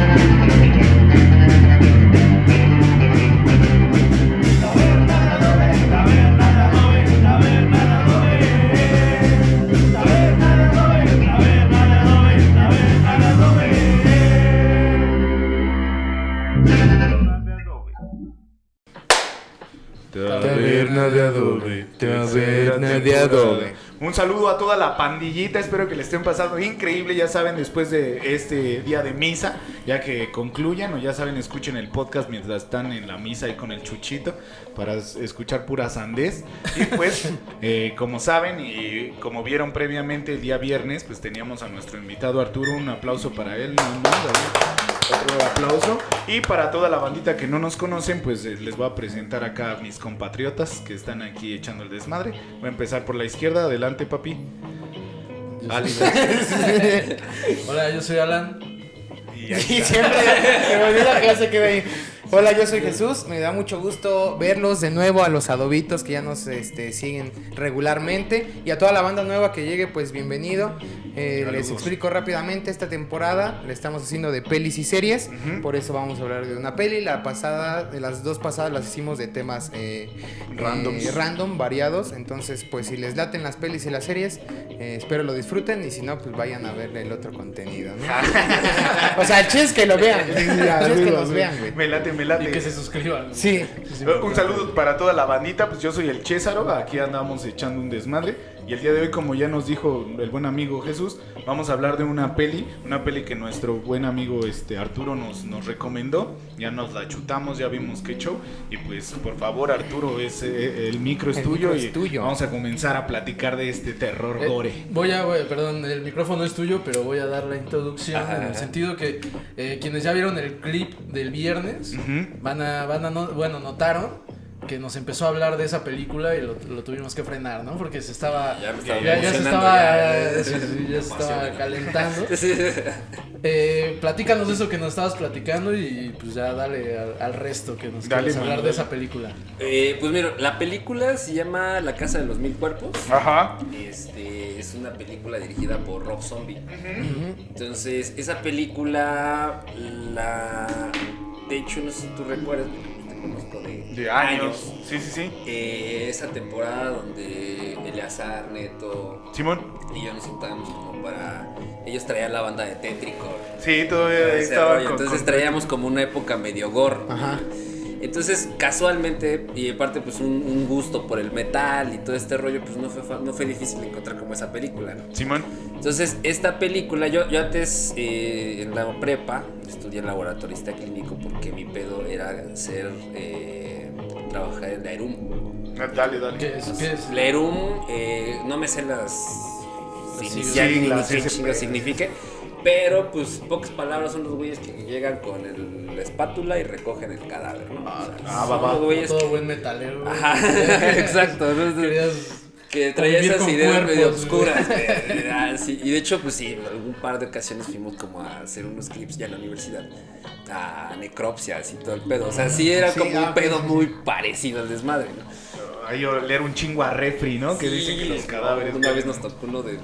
Taberna Un saludo a toda la pandillita, espero que le estén pasando increíble, ya saben, después de este día de misa, ya que concluyan o ya saben, escuchen el podcast mientras están en la misa ahí con el chuchito para escuchar pura sandez. Y pues, eh, como saben y como vieron previamente el día viernes, pues teníamos a nuestro invitado Arturo, un aplauso para él. Otro aplauso. Y para toda la bandita que no nos conocen, pues eh, les voy a presentar acá a mis compatriotas que están aquí echando el desmadre. Voy a empezar por la izquierda, adelante papi. Ali. Hola, yo soy Alan. Y ahí Y siempre se me olvida que ya se queda ahí. Hola, yo soy Jesús. Me da mucho gusto verlos de nuevo a los adobitos que ya nos este, siguen regularmente. Y a toda la banda nueva que llegue, pues bienvenido. Eh, les explico rápidamente esta temporada. Le estamos haciendo de pelis y series. Por eso vamos a hablar de una peli. La pasada, de las dos pasadas las hicimos de temas eh, eh, random, variados. Entonces, pues si les laten las pelis y las series, eh, espero lo disfruten. Y si no, pues vayan a ver el otro contenido. ¿no? o sea, el chiste es que lo vean. El chiste es que los vean, güey. Me late, me late. Y que se suscriban. Sí. Un saludo para toda la bandita, pues yo soy el Césaro, aquí andamos echando un desmadre. Y el día de hoy, como ya nos dijo el buen amigo Jesús, vamos a hablar de una peli, una peli que nuestro buen amigo este Arturo nos, nos recomendó. Ya nos la chutamos, ya vimos qué show. Y pues por favor, Arturo, es, eh, el micro es El tuyo micro y es tuyo. vamos a comenzar a platicar de este terror Eh, gore. voy a, voy- perdón, el micrófono es tuyo, pero voy a dar la introducción Ajá, en el sentido que eh, quienes ya vieron el clip del viernes Ujú. van a, van a, no- bueno, notaron que nos empezó a hablar de esa película y lo, lo tuvimos que frenar, ¿no? Porque se estaba, Ya estaba ya, ya se emocionando, estaba, ya. sí, sí, ya se estaba calentando. Eh, platícanos de eso que nos estabas platicando y pues ya dale al, al resto que nos Dale, quieres hablar de esa película. Eh, pues mira, la película se llama La Casa de los Mil Cuerpos. Ajá. Este, es una película dirigida por Rob Zombie. Entonces, esa película, la. De hecho, no sé si tú recuerdas, porque conozco de, De años. Sí, sí, sí. Eh, esa temporada donde Eleazar, Neto Simón. y yo nos sentábamos como para. Ellos traían la banda de Tétrico. Sí, todavía estaba con- Entonces con- traíamos como una época medio gore. Ajá. Entonces, casualmente, y aparte, pues un, un gusto por el metal y todo este rollo, pues no fue, fa- no fue difícil encontrar como esa película, ¿no? Simón. Entonces, esta película, yo, yo antes eh, en la prepa estudié laboratorista clínico porque mi pedo era ser, eh, trabajar en la ERUM. Ah, Dale, dale. ¿Qué es? ¿Qué es? La ERUM, eh, no me sé las Las iniciales ni siglas, pedo. pero pues pocas palabras son los güeyes que llegan con el- la espátula y recogen el cadáver, ¿no? O sea, Ah, son va, va. los güeyes Todo que- buen metalero. Ajá, exacto. ¿no? Querías Que traía esas ideas cuerpos, medio oscuras. Ah, sí, Y de hecho, pues sí, en algún par de ocasiones fuimos como a hacer unos clips ya en la universidad. A necropsias y todo el pedo. O sea, sí era Sí, como ah, un pedo sí, sí, muy parecido al desmadre, ¿no? Ahí leer un chingo a refri, ¿no? Que dicen que los cadáveres. Una vez nos tocó uno de.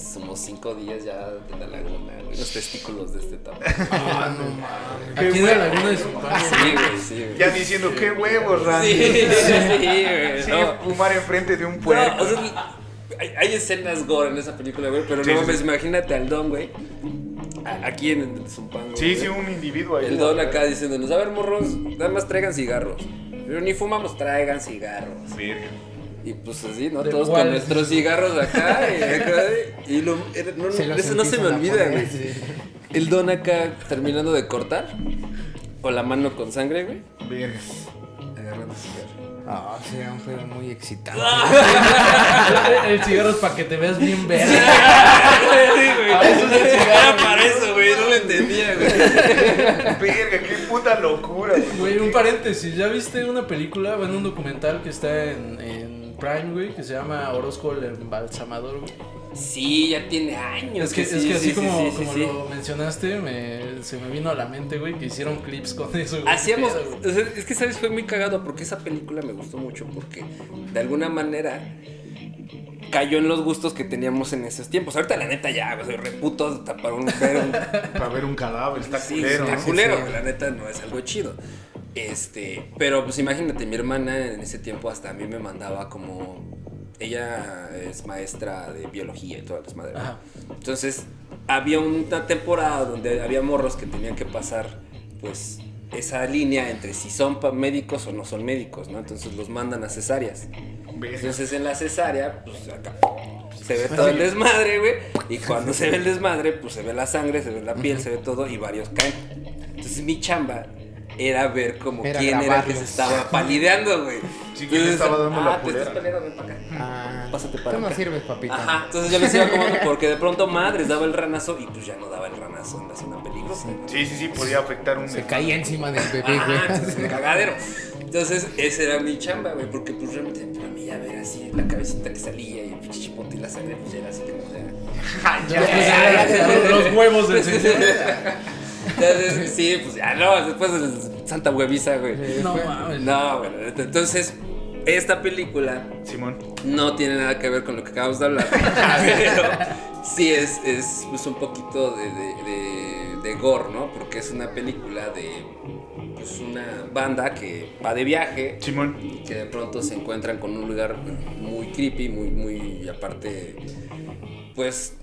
Somos cinco días ya de la laguna, güey. Los testículos de este tamaño. Ah, no mames. Qué Aquí en la laguna de su padre. Sí, güey, sí, güey. Ya diciendo, qué huevos, Randy. Sí, sí, güey. Sí, no. fumar enfrente de un No, puerco. o sea, hay, hay escenas gore en esa película, güey, pero Sí, no mames, sí. imagínate al Don, güey. a- Aquí en el Zumpango. sí, güey. sí, un individuo ahí. El Don acá diciéndonos, a ver, morros, nada más traigan cigarros. Pero ni fumamos, traigan cigarros. Verga. Y pues así, ¿no? ¿De Todos cuál? con nuestros cigarros acá. Y, acá, y lo, no, Se eso no se me olvida, güey. sí. El Don acá terminando de cortar. O la mano con sangre, güey. Verga. Agarrando cigarro. Ah, sería un pedo muy excitante. El cigarro es para que te veas bien verde. Sí, güey. Ah, eso es el cigarro. Era para eso, güey. No lo entendía, güey. Verga, qué puta locura, güey. Güey, un paréntesis. ¿Ya viste una película, bueno, un documental que está en, en Prime, güey, que se llama Orozco el embalsamador, güey? Sí, ya tiene años. Es que, sí, es que así sí, como, sí, sí, como sí. lo mencionaste, me, se me vino a la mente, güey, que hicieron clips con eso, güey. Hacíamos, o sea, es que sabes, fue muy cagado porque esa película me gustó mucho porque de alguna manera cayó en los gustos que teníamos en esos tiempos. Ahorita la neta ya, soy reputo para un, ver un Para ver un cadáver, está Sí, culero. está culero, la neta no es algo chido. Este, pero pues imagínate, mi hermana en ese tiempo hasta a mí me mandaba como ella es maestra de biología y todas las madres. Ajá. Entonces, había una temporada donde había morros que tenían que pasar pues esa línea entre si son médicos o no son médicos, ¿no? Entonces los mandan a cesáreas. Entonces en la cesárea, pues acá se ve todo el desmadre, güey. Y cuando se ve el desmadre, pues se ve la sangre, se ve la piel, se ve todo y varios caen. Entonces mi chamba era ver como Era quién era el que se grabarlos. estaba palideando, güey. Sí, quién le estaba dando la ah, te estás palideando, ven para acá. Ah, Pásate para Tú no acá. sirves, papita. Ajá, entonces yo les iba acomodando porque de pronto madres daba el ranazo y pues ya no daba el ranazo en la zona peligrosa. Sí, sí, sí, podía afectar un. Se caía encima del bebé, güey. entonces un cagadero. Entonces, ese era mi chamba, güey, porque pues realmente para mí ya ver así la cabecita que salía y el pinche chipote y la sangre, pues ya era así como. Después eran los- los huevos del señor. Entonces, sí, pues ya no, después de Santa Hueviza, güey. No mames. No, güey, entonces, esta película Simón. no tiene nada que ver con lo que acabamos de hablar, pero sí es, es pues, un poquito de, de, de- de gore, ¿no? Porque es una película de pues, una banda que va de viaje Simón. que de pronto se encuentran con un lugar muy creepy, muy, muy, y aparte, pues,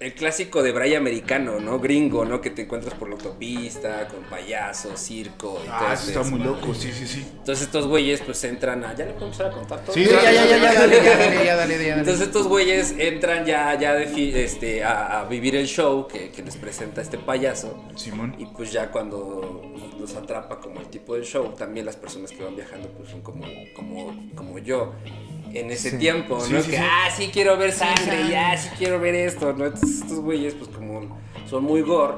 el clásico de Bray americano, ¿no? Gringo, ¿no? Que te encuentras por la autopista, con payasos, circo y todo Ah, eso está muy loco, sí, sí, sí. Entonces estos güeyes, pues, entran a... ¿Ya le podemos empezar a contar todo? Sí, Sí, ya, ya, ya, ya, dale, ya, dale, ya, dale, ya, dale. Entonces estos güeyes entran ya, ya de fi- este, a, a vivir el show que, que les presenta este payaso. Simón. Y pues ya cuando los atrapa como el tipo del show, también las personas que van viajando pues son como, como, como yo. En ese Sí. tiempo, Sí, ¿no? sí, que, sí. ah, sí quiero ver sangre, ya, sí quiero ver esto, ¿no? Entonces estos güeyes, pues como son muy gore,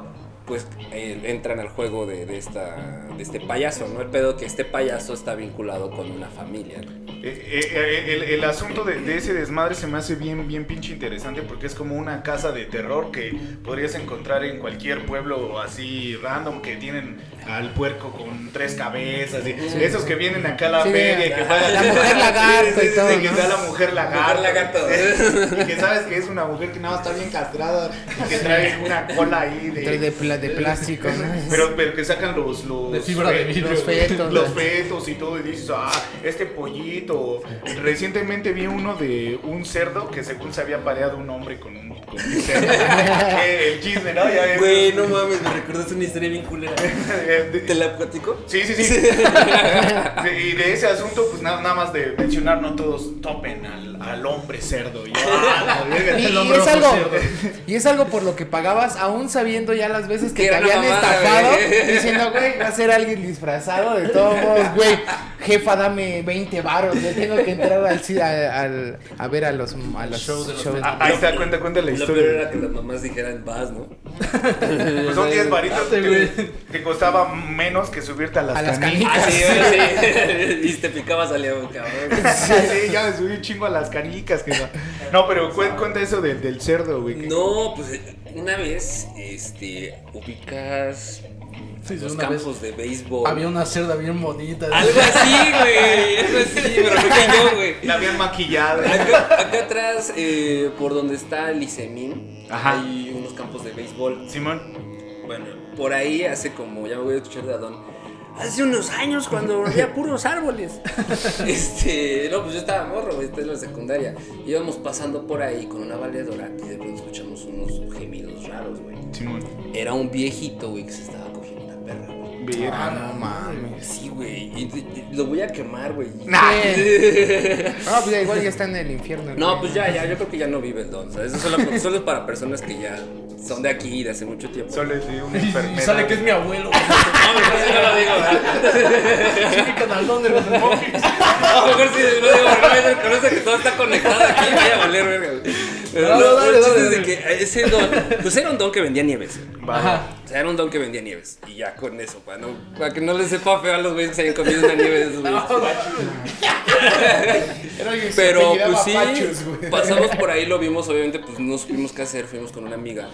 pues eh, entran al juego de, de esta, de este payaso, ¿no? El pedo que este payaso está vinculado con una familia, ¿no? Eh, eh, eh, el, el asunto de, de ese desmadre se me hace bien, bien pinche interesante porque es como una casa de terror que podrías encontrar en cualquier pueblo así random que tienen al puerco con tres cabezas y esos que vienen acá a la Sí, feria y que juegan- la mujer lagarto y que está la mujer lagarto Mujer lagarto. y que sabes que es una mujer que nada más está bien castrada y que trae una cola ahí de, de plástico, ¿no? pero, pero que sacan los, los, De fibra de vidrio. Los fetos, los ¿no? fetos y todo y dices, ah, este pollito. Recientemente vi uno de un cerdo que según se había pareado un hombre con un, con un cerdo. Eh, el chisme, ¿no? Ya. Güey, no mames, me recordaste una historia bien culera. De- ¿Te la platico? Sí, sí, sí. De- y de ese asunto, pues nada, nada más de mencionar, no todos topen al, al hombre cerdo. Y, ah, verga. Y, El y hombre es algo, cerdo. y es algo por lo que pagabas, aún sabiendo ya las veces que Que te habían mamada, estafado, güey. diciendo, güey, va a ser alguien disfrazado, de todos modos, güey, jefa, dame 20 varos, yo tengo que entrar al, al- a ver a los, a los Show de los shows. Ah, Ahí está, cuenta, cuenta la Lo peor historia. era que las mamás dijeran vas, ¿no? Pues son 10 varitos que costaba menos que subirte a las, A las canicas. Ah, sí, sí. y te picaba salía un cabrón. Sí, sí, ya me subí un chingo a las canicas. Que no. no, pero cu- cuenta eso del, del cerdo, güey. No, pues eh, una vez, este, ubicas Sí, los vez campos de béisbol. había una cerda bien bonita. Algo así, güey. Algo así, pero no yo, güey. La habían maquillado. Acá, acá atrás, eh, por donde está el Isemín, Ajá. hay unos campos de béisbol. Simón. Bueno, por ahí hace como, ya me voy a escuchar de Adón. Hace unos años cuando había puros árboles. Este, no, pues yo estaba morro, güey, esta es la secundaria. Íbamos pasando por ahí con una valedora y de pronto escuchamos unos gemidos raros, güey. Simón. Era un viejito, güey, que se estaba cogiendo una perra, Ah, no mames. Sí, güey, y, y- y lo voy a quemar, güey. Nah. No, pues ya igual ya está en el infierno. No, güey. pues ya, ya, yo creo que ya no vive el don. ¿sabes? Eso solo, solo es para personas que ya son de aquí de hace mucho tiempo. Solo es de una Y, enfermedad. y sale que es mi abuelo. No, mejor sí no lo digo, mi canalón de los demonios. A lo mejor sí lo digo, porque no conoce que todo está conectado aquí y vaya a valer verga. güey. Pero No, no, no, dale, el chiste dale, es de dale. que ese don, pues Ajá. O sea, era un don que vendía nieves. Y ya con eso, para, no, para que no les sepa feo a los güeyes que se hayan comido una nieve de esos güeyes. Era alguien que se Pero pues sí, Pachos, pasamos por ahí, lo vimos, obviamente, pues no supimos qué hacer, fuimos con una amiga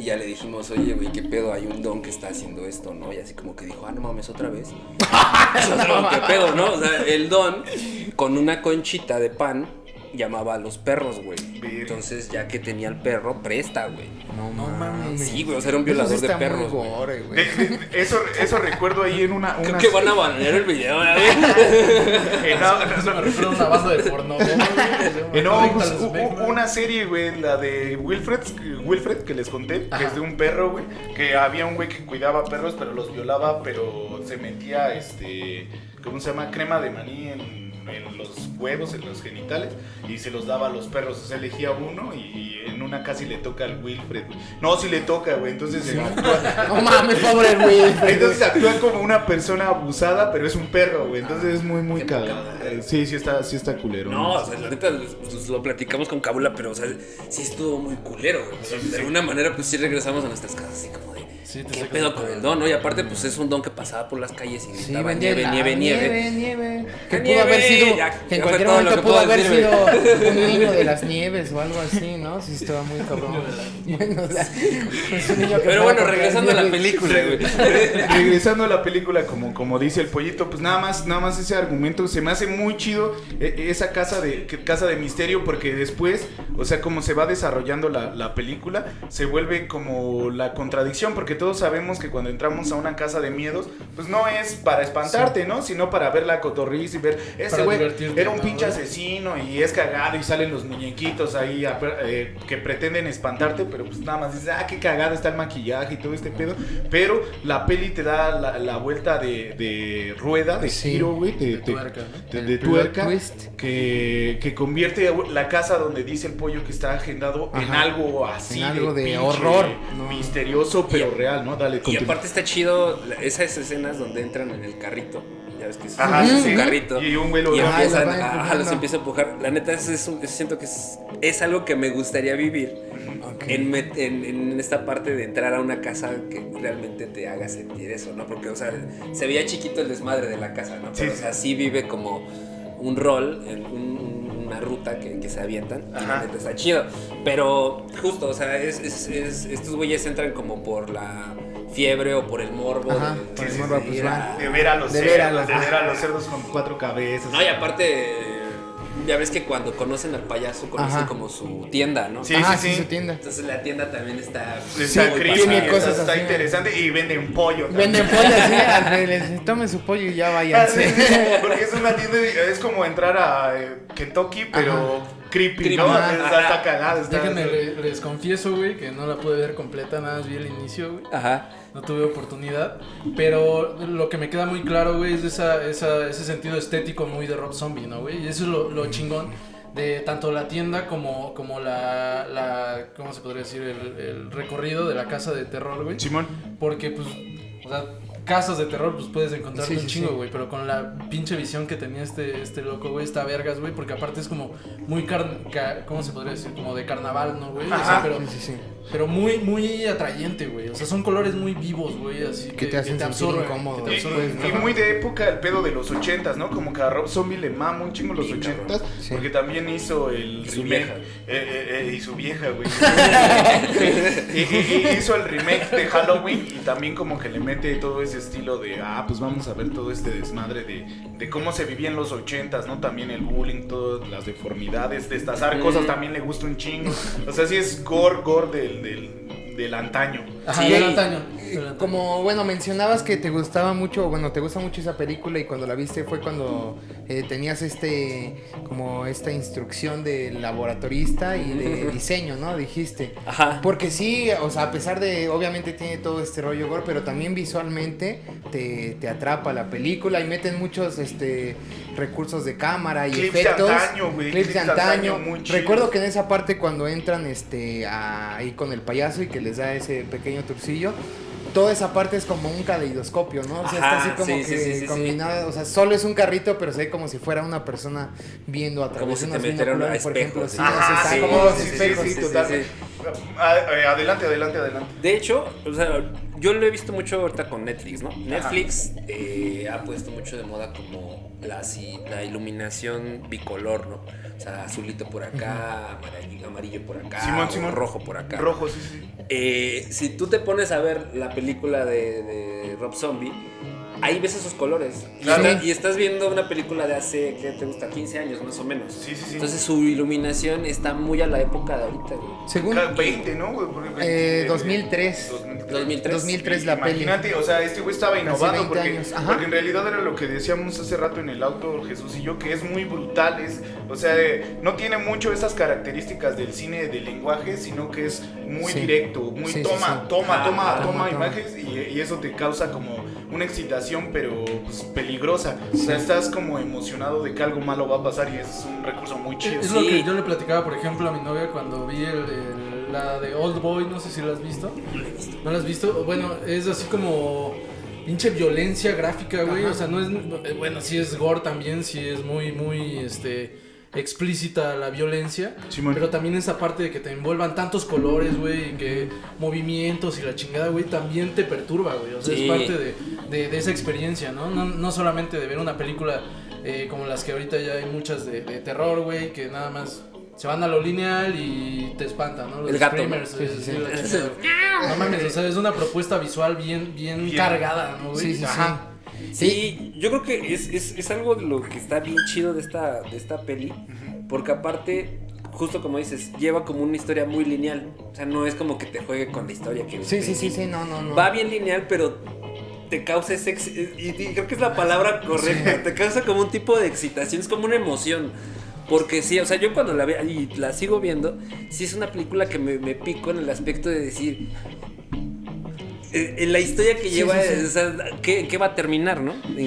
y ya le dijimos, oye, güey, qué pedo, hay un don que está haciendo esto, ¿no? Y así como que dijo, ah, no mames, otra vez. ¿qué pedo, no? O sea, el don con una conchita de pan llamaba a los perros, güey. Entonces, ya que tenía el perro, presta, güey. No, No mames. Sí, güey, o sea, era un Eso violador sí de está muy perros. güey. gore, güey. De- de- eso, eso recuerdo ahí en una. Creo una que van a banear el video, güey. eh, no, no, Eso me no. refiero a una banda de porno, güey. Eh, no, pues, hu- una serie, güey, la de Wilfred, Wilfred que les conté, que es de un perro, güey, que había un güey que cuidaba perros, pero los violaba, pero se metía, este, ¿cómo se llama? Crema de maní en, en los huevos, en los genitales, y se los daba a los perros, o sea, elegía uno y en una casi le toca al Wilfred, güey. No, sí le toca, güey, entonces eh, actúa, No mames, pobre güey. entonces actúa como una persona abusada, pero es un perro, güey, entonces es muy, muy cagado. Eh, Sí, sí está, sí está culero. No, o sea, la neta, pues, lo platicamos con Cabula, pero, o sea, sí estuvo muy culero, güey. O sea, de alguna manera, pues sí regresamos a nuestras casas así como de. Sí, te ¿Qué pedo con el don, no? Y aparte, pues es un don que pasaba por las calles y Sí, nieve, la- nieve, nieve. nieve, nieve. Que pudo haber sido, ya- que en cualquier momento pudo haber sido un niño de las nieves o algo así, ¿no? Sí, estaba muy cabrón. Bueno, o sea, es un niño que Pero bueno, regresando a la película, güey. Regresando a la película, como, como dice el pollito, pues nada más, nada más ese argumento se me hace muy chido eh, esa casa de casa de misterio, porque después, o sea, como se va desarrollando la, la película, se vuelve como la contradicción, porque todos sabemos que cuando entramos a una casa de miedos, pues no es para espantarte, ¿no? Sino para ver la cotorriz y ver, ese güey era un ¿no, pinche asesino y es cagado y salen los muñequitos ahí a- eh, que pretenden espantarte, pero pues nada más dices, ah, qué cagado está el maquillaje y todo este pedo. Pero la peli te da la, la vuelta de, de rueda, de Sí. giro, güey, de, tuerca, ¿no? de- tuerca, que, que convierte la casa donde dice el pollo que está agendado en Ajá. algo así, En algo de pinche horror, ¿no? misterioso, pero Y- real, ¿no? Dale, Y aparte está chido esas escenas donde entran en el carrito. Ya ves que es Ajá, un sí, carrito. Y un güey lo empiezan, los va ajá, empujando. los empieza a empujar. La neta, es, es un- siento que es, es algo que me gustaría vivir. Ok. En, met- en, en esta parte de entrar a una casa que realmente te haga sentir eso, ¿no? Porque, o sea, se veía chiquito el desmadre de la casa, ¿no? Pero, Sí, o sea, sí vive como un rol, en un- una ruta que, que se avientan. Y la neta está chido. Pero, justo, o sea, es, es- es- estos güeyes entran como por la fiebre o por el morbo. Ajá, de- por el de morbo, ir pues, a-. De ver a los De ver a cerdos, la- de ver a los cerdos con cuatro cabezas. No, y aparte, ya ves que cuando conocen al payaso, conocen Ajá. como su tienda, ¿no? Sí, Ajá, sí, sí, sí. su tienda. Entonces la tienda también está... Está Sí, tiene está- cosas está así. interesante y venden pollo. también. Venden pollo al- les tomen su pollo y ya Ah, sí, váyanse. sí, Porque es una tienda, es como entrar a eh, Kentucky, pero creepy, Creepy. ¿no? Está, está cagado. Está, Déjenme, le- les confieso, güey, que no la pude ver completa, nada más vi el inicio, güey. Ajá. No tuve oportunidad. Pero lo que me queda muy claro, güey, es esa, esa- ese sentido estético muy de Rob Zombie, ¿no, güey? Y eso es lo, lo chingón de tanto la tienda como, como la, la. ¿Cómo se podría decir? El, el recorrido de la casa de terror, güey. Simón. Porque, pues, o sea, casas de terror, pues puedes encontrarte Sí, un sí, chingo, sí. güey. Pero con la pinche visión que tenía este, este loco, güey, está vergas, güey. Porque aparte es como muy. Car ca- ¿Cómo se podría decir? Como de carnaval, ¿no, güey? O sea, pero, Sí, sí, sí. pero muy, muy atrayente, güey. O sea, son colores muy vivos, güey. Así Que te hacen sentir absorben, incómodo, que te Y, muy de época el pedo de los ochentas, ¿no? Como que a Rob Zombie le mama un chingo los ochentas. Sí. Porque también hizo el Y su remake. vieja. eh, eh, eh, y su vieja, güey. y, y- y hizo el remake de Halloween y también como que le mete todo ese estilo de, ah, pues vamos a ver todo este desmadre de, de cómo se vivía en los ochentas, ¿no? También el bullying, todas las deformidades, destazar cosas también le gusta un chingo. O sea, sí es gore, gore del, del, del antaño. Ajá, Sí, y-. Como, bueno, mencionabas que te gustaba mucho, bueno, te gusta mucho esa película y cuando la viste fue cuando eh, tenías este, como esta instrucción de laboratorista y de diseño, ¿no? Dijiste. Ajá. Porque sí, o sea, a pesar de, obviamente tiene todo este rollo gore, pero también visualmente te, te atrapa la película y meten muchos, este, recursos de cámara y Clips de efectos. antaño, güey, clips de clips de antaño. antaño. Recuerdo que en esa parte cuando entran, este, a- ahí con el payaso y que les da ese pequeño turcillo. Toda esa parte es como un caleidoscopio, ¿no? O sea, está así como sí, que sí, combinada, o sea, solo es un carrito, pero se ve como si fuera una persona viendo a través si de unos binoculares, por ejemplo, sí, está, como sí, totalmente. Ah, eh, Adelante, adelante, adelante. De hecho, o sea, yo lo he visto mucho ahorita con Netflix, ¿no? Netflix eh, ha puesto mucho de moda como la, iluminación bicolor, ¿no? O sea, azulito por acá, amarillo, amarillo por acá, Simón, Simón. rojo por acá. Rojo, sí, sí. Eh, si tú te pones a ver la película de, de Rob Zombie, ahí ves esos colores. Y, Claro. está- y estás viendo una película de hace, ¿qué te gusta? 15 años más o menos. Sí, sí, sí. Entonces su iluminación está muy a la época de ahorita, güey. Según Ca- 20, ¿no? güey? Porque eh, 20, 2003. 2003. 2003 la peli. Imagínate, o sea, este güey estaba innovando 20 porque, años, ajá. porque en realidad era lo que decíamos hace rato en el auto Jesús y yo, que es muy brutal, es, o sea, eh, no tiene mucho esas características del cine de lenguaje, sino que es muy Sí. directo, muy Sí, toma, sí. toma, Ah, toma, toma, toma, toma. imágenes y, y eso te causa como una excitación, pero pues, peligrosa. O sea, estás como emocionado de que algo malo va a pasar y es un recurso muy chido. Es lo Sí. que yo le platicaba, por ejemplo, a mi novia cuando vi el, el- la de Old Boy, no sé si la has visto. ¿No la has visto? Bueno, es así como pinche violencia gráfica, güey. O sea, no es. eh, Bueno, sí es gore también, sí es muy, muy, este. Explícita la violencia, pero también esa parte de que te envuelvan tantos colores, güey, y que movimientos y la chingada, güey, también te perturba, güey. O sea, Sí. es parte de, de- de esa experiencia, ¿no? No, no solamente de ver una película eh, como las que ahorita ya hay muchas de, de terror, güey, que nada más se van a lo lineal y te espantan, ¿no? Los El gato, ¿no? screamers, Sí, sí, sí. No mames, o sea, es una propuesta visual bien, bien, Bien. cargada, ¿no, güey? Sí, sí, Ajá. Sí, yo creo que es, es, es algo de lo que está bien chido de esta, de esta peli, porque aparte, justo como dices, lleva como una historia muy lineal. O sea, no es como que te juegue con la historia que Sí, sí, sí, sí, no, no, no. Va bien lineal, pero te causa ese... Y, y creo que es la palabra correcta. Te causa como un tipo de excitación, es como una emoción. Porque sí, o sea, yo cuando la veo y la sigo viendo, sí es una película que me, me pico en el aspecto de decir... eh, En la historia que lleva, sí, sí. o sea, ¿qué, qué va a terminar, no? Y,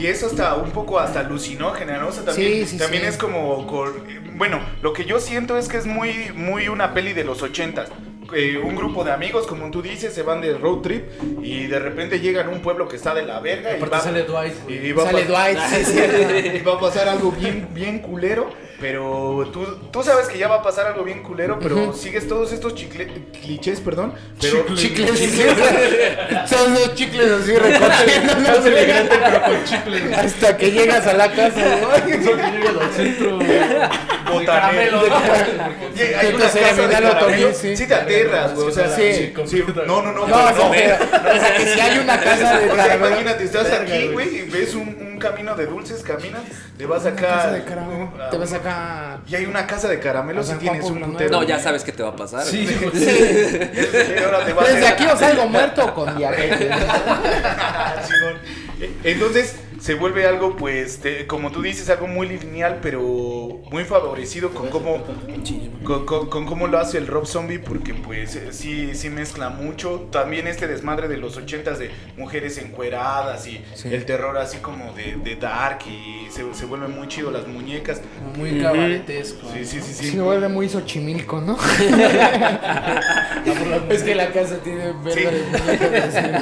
y- eso hasta un poco hasta alucinógena, ¿no? O sea, también, Sí, sí, también sí. es como, cor- bueno, lo que yo siento es que es muy, muy una peli de los ochentas. Eh, un grupo de amigos, como tú dices, se van de road trip y de repente llegan a un pueblo que está de la verga y va, sale Dwight, y va Sale Dwight, sí, sí. y va a pasar algo bien, bien culero, pero tú, tú sabes que ya va a pasar algo bien culero, pero Ujú. sigues todos estos chicle- clichés, perdón, pero Chicles, son los chicles así recogiendo. Más elegante, pero con chicle, güey. Hasta que llegas a la casa, güey. Eso que llegas al centro, güey. botanero. Hay una casa de sí. sí te aterras, güey, o sea, Sí. no, no, no, No, no, pero, o sea, que si hay una casa de O sea, caramelo. imagínate, estás aquí, güey, y ves un, un camino de dulces, caminas, te vas acá. casa de a- Te vas acá. Y hay una casa de caramelos y tienes Juan un putero. No, ya sabes qué te va a pasar. Sí, ahora te vas Desde a- aquí o salgo muerto con diabetes. Eh, Entonces se vuelve algo, pues, te- como tú dices, algo muy lineal, pero muy favorecido con cómo, con, con- con cómo lo hace el Rob Zombie, porque pues eh, sí, sí mezcla mucho. También este desmadre de los ochentas de mujeres encueradas y Sí. el terror así como de, de Dark y se, se vuelve muy chido las muñecas. Muy cabaretesco. Sí, sí, sí, Sí, sí. se vuelve muy Xochimilco, ¿no? es que la casa tiene muñecas.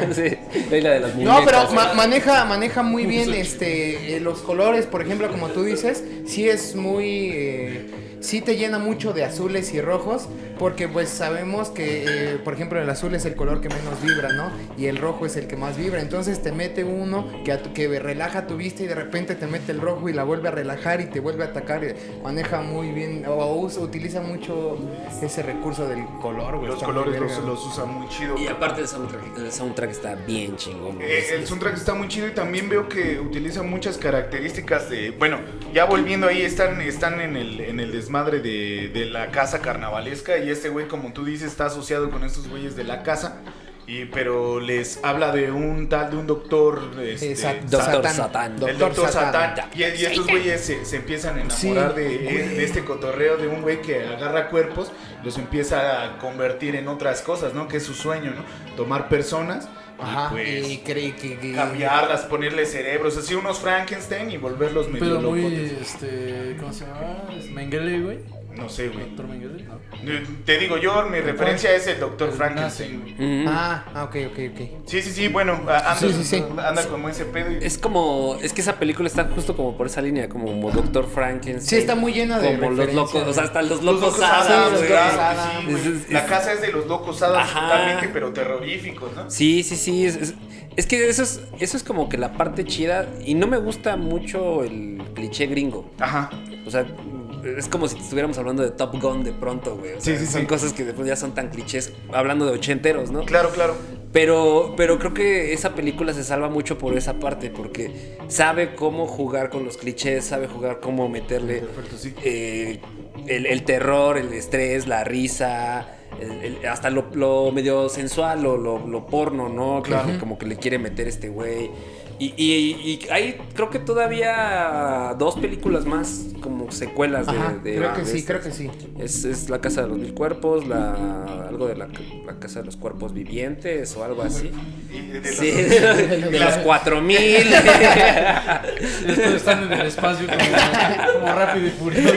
Sí, la isla de las No, muñecas. pero ma- maneja, maneja muy bien este eh, los colores, por ejemplo, como tú dices, sí es muy eh, sí te llena mucho de azules y rojos, porque pues sabemos que, eh, por ejemplo, el azul es el color que menos vibra, ¿no? Y el rojo es el que más vibra, entonces te mete uno que, a tu- que relaja tu vista y de repente te mete el rojo y la vuelve a relajar y te vuelve a atacar, y maneja muy bien, o usa- utiliza mucho ese recurso del color, güey. Los colores los, los usa muy chido. Y aparte el soundtrack, el soundtrack está bien chingón. Eh, el soundtrack está muy chido y también veo que utiliza muchas características de. Bueno, ya volviendo ahí, están, están en, el, en el desmadre de, de la casa carnavalesca. Y este güey, como tú dices, está asociado con estos güeyes de la casa. Y, pero les habla de un tal, de un doctor. Este, Exacto. Doctor Satán. el doctor Satán. Y, y estos güeyes se, se empiezan a enamorar de, de este cotorreo de un güey que agarra cuerpos, los empieza a convertir en otras cosas, ¿no? Que es su sueño, ¿no? Tomar personas. Y, Ajá, pues, y cree que, que- cambiarlas, ponerle cerebros, así unos Frankenstein y volverlos medio Pero muy, locotes. este, ¿cómo se llama? ¿Es Mengele, güey. No sé, güey. Doctor Mengele, ¿no? Te digo yo, mi referencia es el Doctor Frankenstein. güey. Ah, ah, ok, ok, ok. Sí, sí, sí, bueno, a- anda, Sí, sí, sí. anda como ese pedo. y- Es como, es que esa película está justo como por esa línea, como Doctor Frankenstein. Sí, está muy llena de Como los referencias. locos, o sea, hasta los Los locos, locos Adams, Adams, los güey. ¿verdad? locos Adams. Sí, güey. Es- es- La casa es de los locos Adams Ajá. totalmente, pero terroríficos, ¿no? Sí, sí, sí. Es, es- es que eso es, eso es como que la parte chida. Y no me gusta mucho el cliché gringo. Ajá. O sea, es como si estuviéramos hablando de Top Gun de pronto, güey. O sea, Sí, sí, son sí. cosas que después ya son tan clichés, hablando de ochenteros, ¿no? Claro, claro. Pero, pero creo que esa película se salva mucho por esa parte, porque sabe cómo jugar con los clichés, sabe jugar cómo meterle Perfecto, sí. eh, el, el terror, el estrés, la risa, el- el- hasta lo, lo medio sensual, lo, lo, lo porno, ¿no? Claro. Como que le quiere meter este güey. Y, y- y hay, creo que todavía dos películas más como secuelas de... Ajá, de- creo que de sí, estas. creo que sí. Es, es la casa de los mil cuerpos, la, algo de la, la casa de los cuerpos vivientes o algo así. De- de Sí, los- de los cuatro mil. Después están en el espacio como, como rápido y furioso.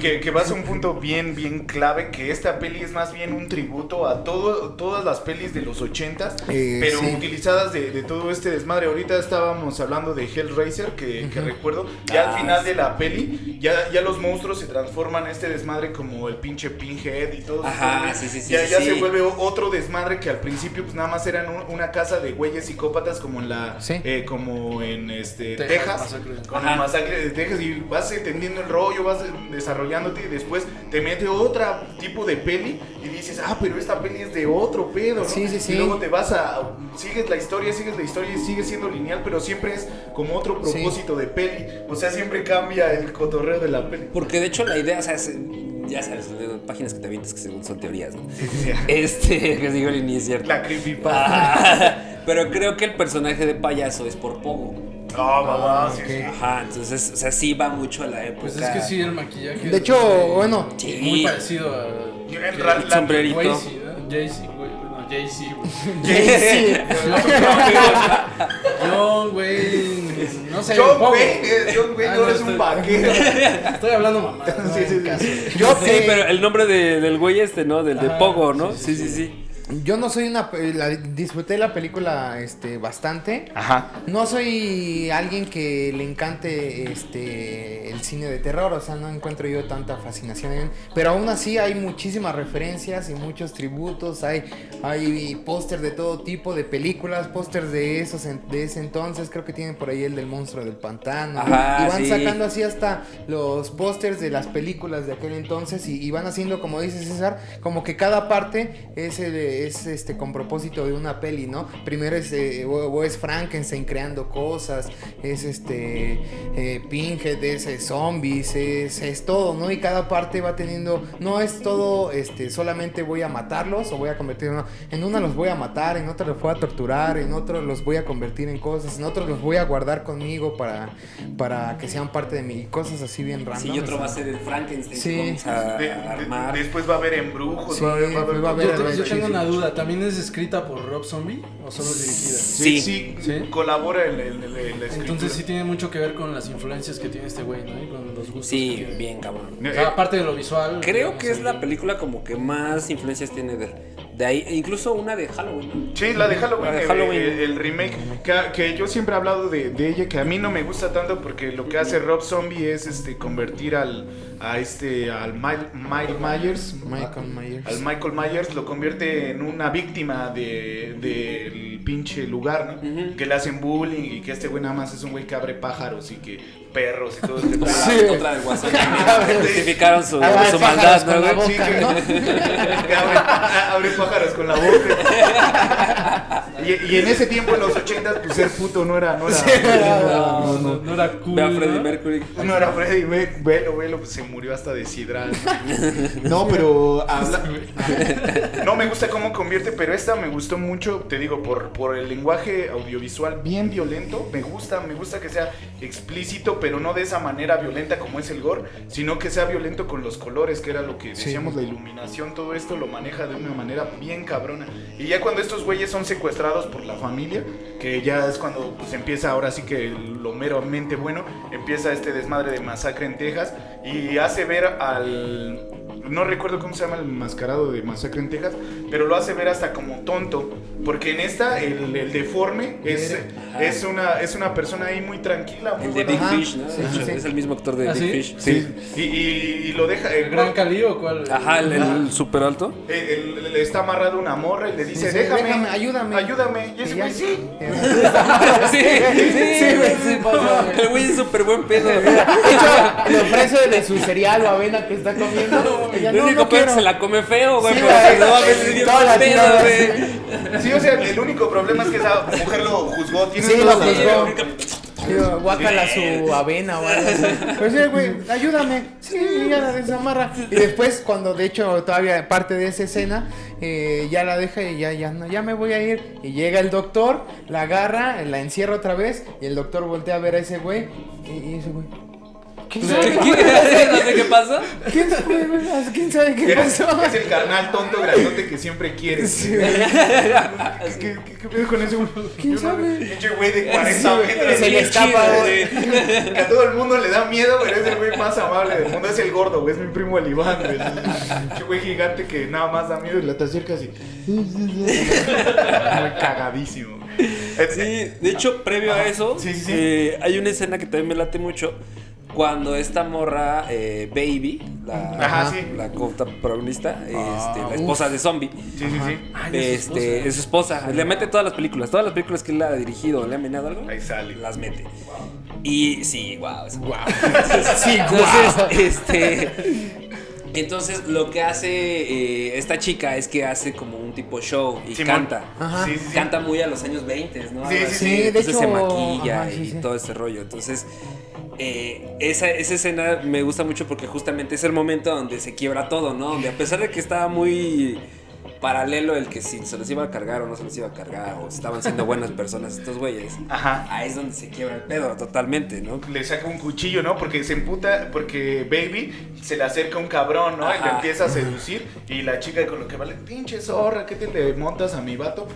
Que, que- vas a un punto bien, bien clave, que esta peli es más bien un tributo a todo, todas las pelis de los ochentas, Eh, pero sí. utilizadas de, de todo este desmadre. Ahorita estábamos hablando de Hellraiser, que, que recuerdo, ya Ah, al final sí. de la peli, ya, ya los monstruos se transforman en este desmadre como el pinche Pinhead y todo. Ajá, sí, sí, sí, Ya, sí, ya sí. se vuelve otro desmadre que al principio pues nada más eran un- una casa de güeyes psicópatas como en la... Sí. eh, como en este, Texas, Texas, masacre. con Ajá. el masacre de Texas y vas entendiendo el rollo, vas desarrollándote y después te mete otro tipo de peli y dices, ah, pero esta peli es de otro pedo, ¿no? Sí, sí, sí. Y luego te vas a, sigues la historia, sigues la historia y sigue siendo lineal, pero siempre es como otro Sí. propósito de peli, o sea, siempre cambia el cotorreo de la peli. Porque de hecho la idea, o sea, es- ya sabes, páginas que te avientas que según son teorías, ¿no? Sí, sí, sí. Este, que digo ni es cierto. La creepypasta. Ah, pero creo que el personaje de payaso es por Pogo. Ah, mamá, sí, sí. Ajá, entonces, o sea, sí va mucho a la época. Pues es que sí, el maquillaje. De hecho, es, bueno, Sí. Muy parecido a. Yo en el sombrerito. Jay-Z, ¿no? Jay-Z, güey. Bueno, Jay-Z, güey. sí. John, güey. No sé. John. Wayne, eh, John Wayne Ah, no, es un vaquero. Estoy hablando mamá. Sí, sí, sí. Yo, Sí, pero el nombre de- del güey este, ¿no? Del de Pogo, ¿no? sí, sí, sí. Yo no soy una... la- disfruté la película este, bastante. Ajá. No soy alguien que le encante este el cine de terror, o sea, no encuentro yo tanta fascinación en, pero aún así hay muchísimas referencias y muchos tributos, hay hay póster de todo tipo de películas, pósters de esos de ese entonces, creo que tienen por ahí el del monstruo del pantano Ajá, y van sí. sacando así hasta los pósters de las películas de aquel entonces y, y van haciendo como dice César, como que cada parte es el- es este con propósito de una peli, ¿no? Primero es eh, o, o es Frankenstein creando cosas, es este eh, Pinhead, es eh, zombies, es, es todo, ¿no? Y cada parte va teniendo, no es todo este solamente voy a matarlos o voy a convertir no, en una los voy a matar, en otra los voy a torturar, en otro los voy a convertir en cosas, en otros los voy a guardar conmigo para para que sean parte de mí, cosas así bien random. Sí, y otro va a ser el Frankenstein Sí. que vamos a De- de- armar. después va a haber embrujos, Sí, va a haber, va a haber- Yo, yo tengo una. Duda. ¿También es escrita por Rob Zombie o solo es dirigida? Sí, Sí. sí, ¿Sí? colabora en, en- en la escritura. Entonces sí tiene mucho que ver con las influencias que tiene este güey, ¿no? Y con los gustos. que Sí, bien cabrón. Eh, O sea, aparte de lo visual. Creo que es la película como que más influencias tiene de, de ahí, e incluso una de Halloween. ¿no? Sí, la de Halloween, La de Halloween. El, el remake, que, que yo siempre he hablado de, de ella, que a mí no me gusta tanto porque lo que hace Rob Zombie es este convertir al a este al Mile, Mile Myers, Michael Myers. al Michael Myers lo convierte en una víctima de del pinche lugar, ¿no? Que le hacen bullying y que este güey nada más es un güey que abre pájaros y que perros y todo este pedo. Sí. Otra del WhatsApp también. Justificaron su, Ah, su maldad, ¿no? Sí, abre, abre pájaros con la boca. Y, y en ese tiempo, en los 80, pues ser puto no era, no era, No, no, no era cool. Ve a Freddie. Mercury. no era Freddy, ve- velo, velo, pues se murió hasta deshidrar. No, pero habla- No me gusta cómo convierte, pero esta me gustó mucho, te digo, por, por el lenguaje audiovisual bien violento. Me gusta, me gusta que sea explícito, pero no de esa manera violenta como es el gore, sino que sea violento con los colores, que era lo que Sí. decíamos, la iluminación, todo esto lo maneja de una manera bien cabrona. Y ya cuando estos güeyes son secuestrados por la familia, que ya es cuando pues empieza ahora sí que lo meramente bueno, empieza este desmadre de masacre en Texas y hace ver al no recuerdo cómo se llama el mascarado de Masacre en Texas, pero lo hace ver hasta como tonto, Porque en esta, el, el deforme es, es, una, es una persona ahí muy tranquila. Muy El de buena Big Ajá. Fish, ¿no? Sí, sí. Es el mismo actor de ¿Ah, Big sí? Fish. Sí. Y, y- y lo deja. ¿El El Gran Cali o cuál? Ajá, el, el super alto. el- le está amarrado una morra y le dice: déjame, "Déjame, ayúdame". Ayúdame. Y ese güey sí. Sí, sí, güey. El güey es súper buen pedo. De hecho, le ofrece de su cereal o avena que está comiendo. Ella, El no, único no es que se la come feo, güey. Sí, si no, a veces bien pedo, güey. Sí, o sea, el único problema es que esa mujer lo juzgó. Tiene Sí, lo juzgó. Guácala su avena o algo así. Pues sí, güey, ayúdame. Sí, y ya la desamarra. Y después, cuando de hecho todavía parte de esa escena, eh, ya la deja y ya, ya, no, ya me voy a ir. Y llega el doctor, la agarra, la encierra otra vez. Y el doctor voltea a ver a ese güey. Y, y ese güey. ¿Quién ¿Qué? sabe? No sé qué pasa. ¿Quién? ¿Quién sabe qué pasó? Es el carnal tonto grandote que siempre quieres. Sí. ¿Qué, qué, qué pedo con ese güey? ¿Quién Yo sabe? Pinche güey de Sí, 40 güey. metros. Se le escapa, güey. Que a todo el mundo le da miedo, pero es el güey más amable del mundo. Es el gordo, güey. Es mi primo el Iván, güey. Pinche güey gigante que nada más da miedo y la te acercas y. Muy cagadísimo. Sí, de hecho, previo a eso, Sí, sí, sí. eh, hay una escena que también me late mucho. Cuando esta morra, eh, Baby, la, Ajá, sí. la protagonista, Ah, este, la esposa de Zombie, Sí, sí, sí. este, es su esposa. Le mete todas las películas. Todas las películas que él ha dirigido, le ha enviado algo, Ahí sale. las mete. Y sí, wow. Guau. Sí, guau. entonces, este. Entonces, lo que hace eh, esta chica es que hace como un tipo show y Simón. canta. Ajá. Sí, sí, sí. Canta muy a los años 20, ¿no? Sí, sí, sí. De Entonces hecho, se maquilla ajá, sí, y sí. todo ese rollo. Entonces, eh, esa, esa escena me gusta mucho porque justamente es el momento donde se quiebra todo, ¿no? Donde a pesar de que estaba muy paralelo el que si se los iba a cargar o no se los iba a cargar o estaban siendo buenas personas estos güeyes, Ajá. ahí es donde se quiebra el pedo totalmente, ¿no? Le saca un cuchillo, ¿no? Porque se emputa, porque Baby se le acerca un cabrón, ¿no? Y le Ajá. empieza a seducir. Y la chica con lo que vale, pinche zorra, ¿qué te le montas a mi vato?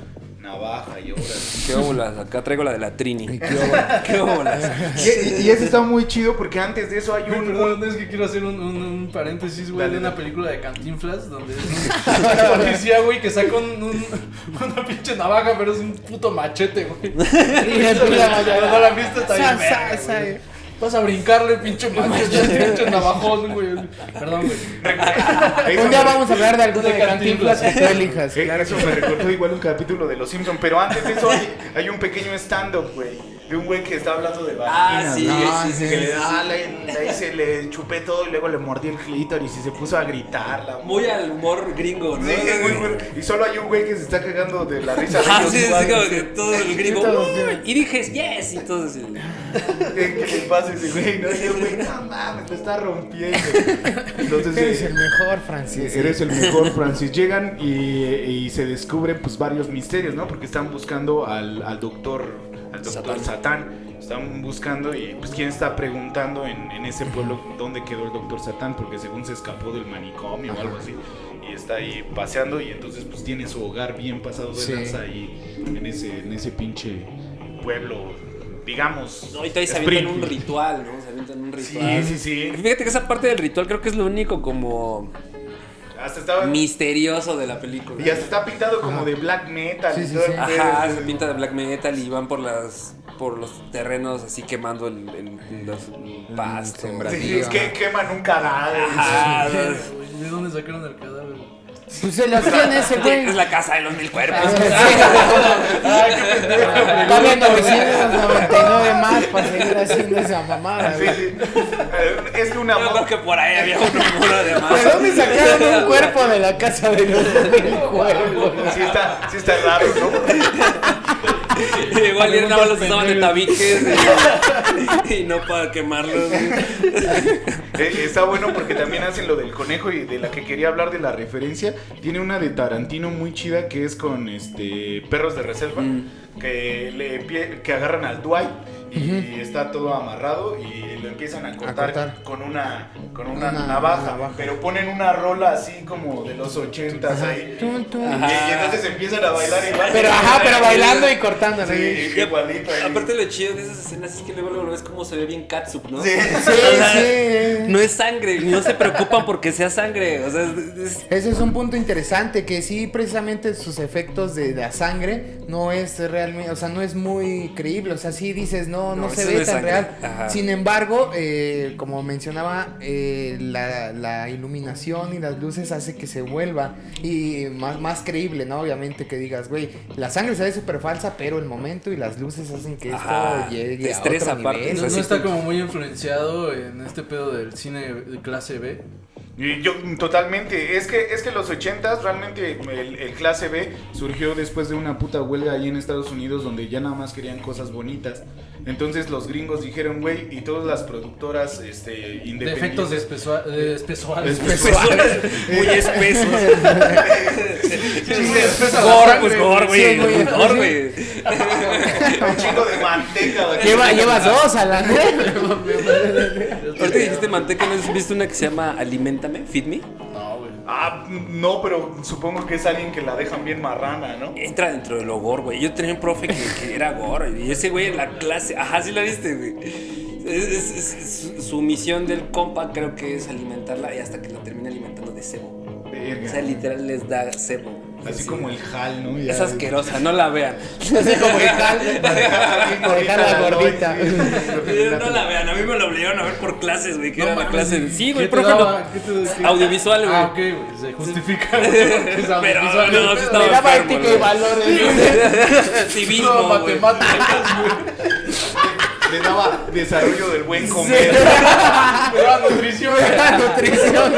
Navaja y ahora. ¿Qué óvulas? Acá traigo la de la Trini. Y qué óvole. ¿Qué óvulas? Y, y eso está muy chido porque antes de eso hay un. Perdón, es que quiero hacer un, un- un paréntesis, güey, de una película de Cantinflas donde es un policía, güey, que saca un, un- una pinche navaja, pero es un puto machete, güey. Y el pila Pero no la han visto, está bien Vas a brincarle, pinche machete, pinche navajón, güey. Perdón, güey. Un día vamos a hablar de alguna De cantinflas que tú elijas. eh, Claro eso me recordó igual un capítulo de Los Simpsons. Pero antes de eso hay, hay un pequeño stand-up, güey. De un güey que está hablando de Ah, sí, ¿no? sí, sí, Que le sí, da, le, le, se le chupé todo y luego le mordí el clítoris y se puso a gritar. La Muy al humor gringo, ¿no? Sí, muy, muy- y solo hay un güey que se está cagando de la risa. de Ah, ellos sí, sí, igual. como que todo el gringo. todos, "Uy", sí. Y dije, yes, y todo así. ¿Qué, qué le pasa a ese güey? No, y el güey, no mames, me está rompiendo. Entonces, Eres eh, el mejor, Francis. Eres el mejor, Francis. Llegan y, y se descubren pues varios misterios, ¿no? Porque están buscando al, al doctor, al doctor Satán. Satán. Están buscando y pues quién está preguntando en, en ese pueblo dónde quedó el doctor Satán, porque según se escapó del manicomio o algo así. Y está ahí paseando y entonces pues tiene su hogar bien pasado de Sí. lanza ahí en ese, en ese pinche pueblo, digamos. No, y todavía se avientan un ritual, ¿no? Se avientan un Sí, ritual. sí, sí. Fíjate que esa parte del ritual creo que es lo único como Hasta estaba... misterioso de la película. Y hasta está pintado como de black metal. Sí, sí, sí. Ajá, se pinta de black metal y van por las por los terrenos así quemando el, el- los- el pasto. sembradío. Sí, es que queman un cadáver. Ajá, ¿De dónde sacaron el cadáver? Pues se lo hacían ese güey. es la casa de los mil cuerpos. Dale 999 más para seguir haciendo esa mamada, Sí, sí. Es de una Yo creo que por ahí había un muro de más. ¿De dónde sacaron un cuerpo de la casa de los mil cuerpos? Sí está, sí está raro, ¿no? Igual y nada más los usaban de tabiques y, y no para quemarlos. Eh, Está bueno porque también hacen lo del conejo y de la que quería hablar de la referencia. Tiene una de Tarantino muy chida que es con este perros de reserva. Mm. Que, le, que agarran al Dwight y está todo amarrado y lo empiezan a cortar, cortar. con una con una, Una navaja, navaja. pero ponen una rola así como de los ochentas ahí. Y, y entonces empiezan a bailar igual. Pero ajá, pero bailando y cortando. ¿no? Sí, igualito ahí. Aparte lo chido de esas escenas es que luego, luego ves cómo se ve bien catsup, ¿no? Sí. Sí, O sea, sí. No es sangre, no se preocupan porque sea sangre. O sea, es- es- Ese es un punto interesante, que sí, precisamente sus efectos de la sangre no es realmente, o sea, no es muy creíble, o sea, sí dices, no, no, No, se ve tan real. Ajá. Sin embargo, eh, como mencionaba, eh, la, la iluminación y las luces hace que se vuelva y más, más creíble, ¿no? Obviamente que digas, güey, la sangre se ve súper falsa, pero el momento y las luces hacen que esto Ajá, llegue te a otro aparte, nivel. No, está como- como muy influenciado en este pedo del cine de clase B. Y yo, totalmente. Es que, es que los 80s realmente el, el clase B surgió después de una puta huelga ahí en Estados Unidos donde ya nada más querían cosas bonitas. Entonces los gringos dijeron, güey, y todas las productoras este, De independientes. efectos de espesua- de espesuales. muy espesos. Pues güey. Un chingo de manteca. Lleva, llevas dos a la Ahorita que dijiste manteca, ¿no has visto una que se llama Aliméntame? Feed Me. No, güey. Ah, no, pero supongo que es alguien que la dejan bien marrana, ¿no? Entra dentro de lo gore, güey. Yo tenía un profe que, que era gore. Y ese güey en la clase. Ajá, sí la viste, güey. Es, es- es- su- su misión del compa creo que es alimentarla y hasta que la termina alimentando de cebo. Verga. O sea, literal les da cebo. Así Sí. como el Hal, ¿no? Ya- Es asquerosa, no la vean. Así como dejar, dejar la gordita. No la vean, a mí me lo obligaron a ver por clases, güey. Que No era la clase. ¿y Sí, güey, profe. daba? no. ¿Qué te- qué- Audiovisual, güey. Ah, ok, güey. Se justifica. Pero no, sí estaba Le daba ética y güey. valores. Civismo, No, güey. matemáticas, güey. Le daba desarrollo del buen comer. Pero a nutrición. Nutrición,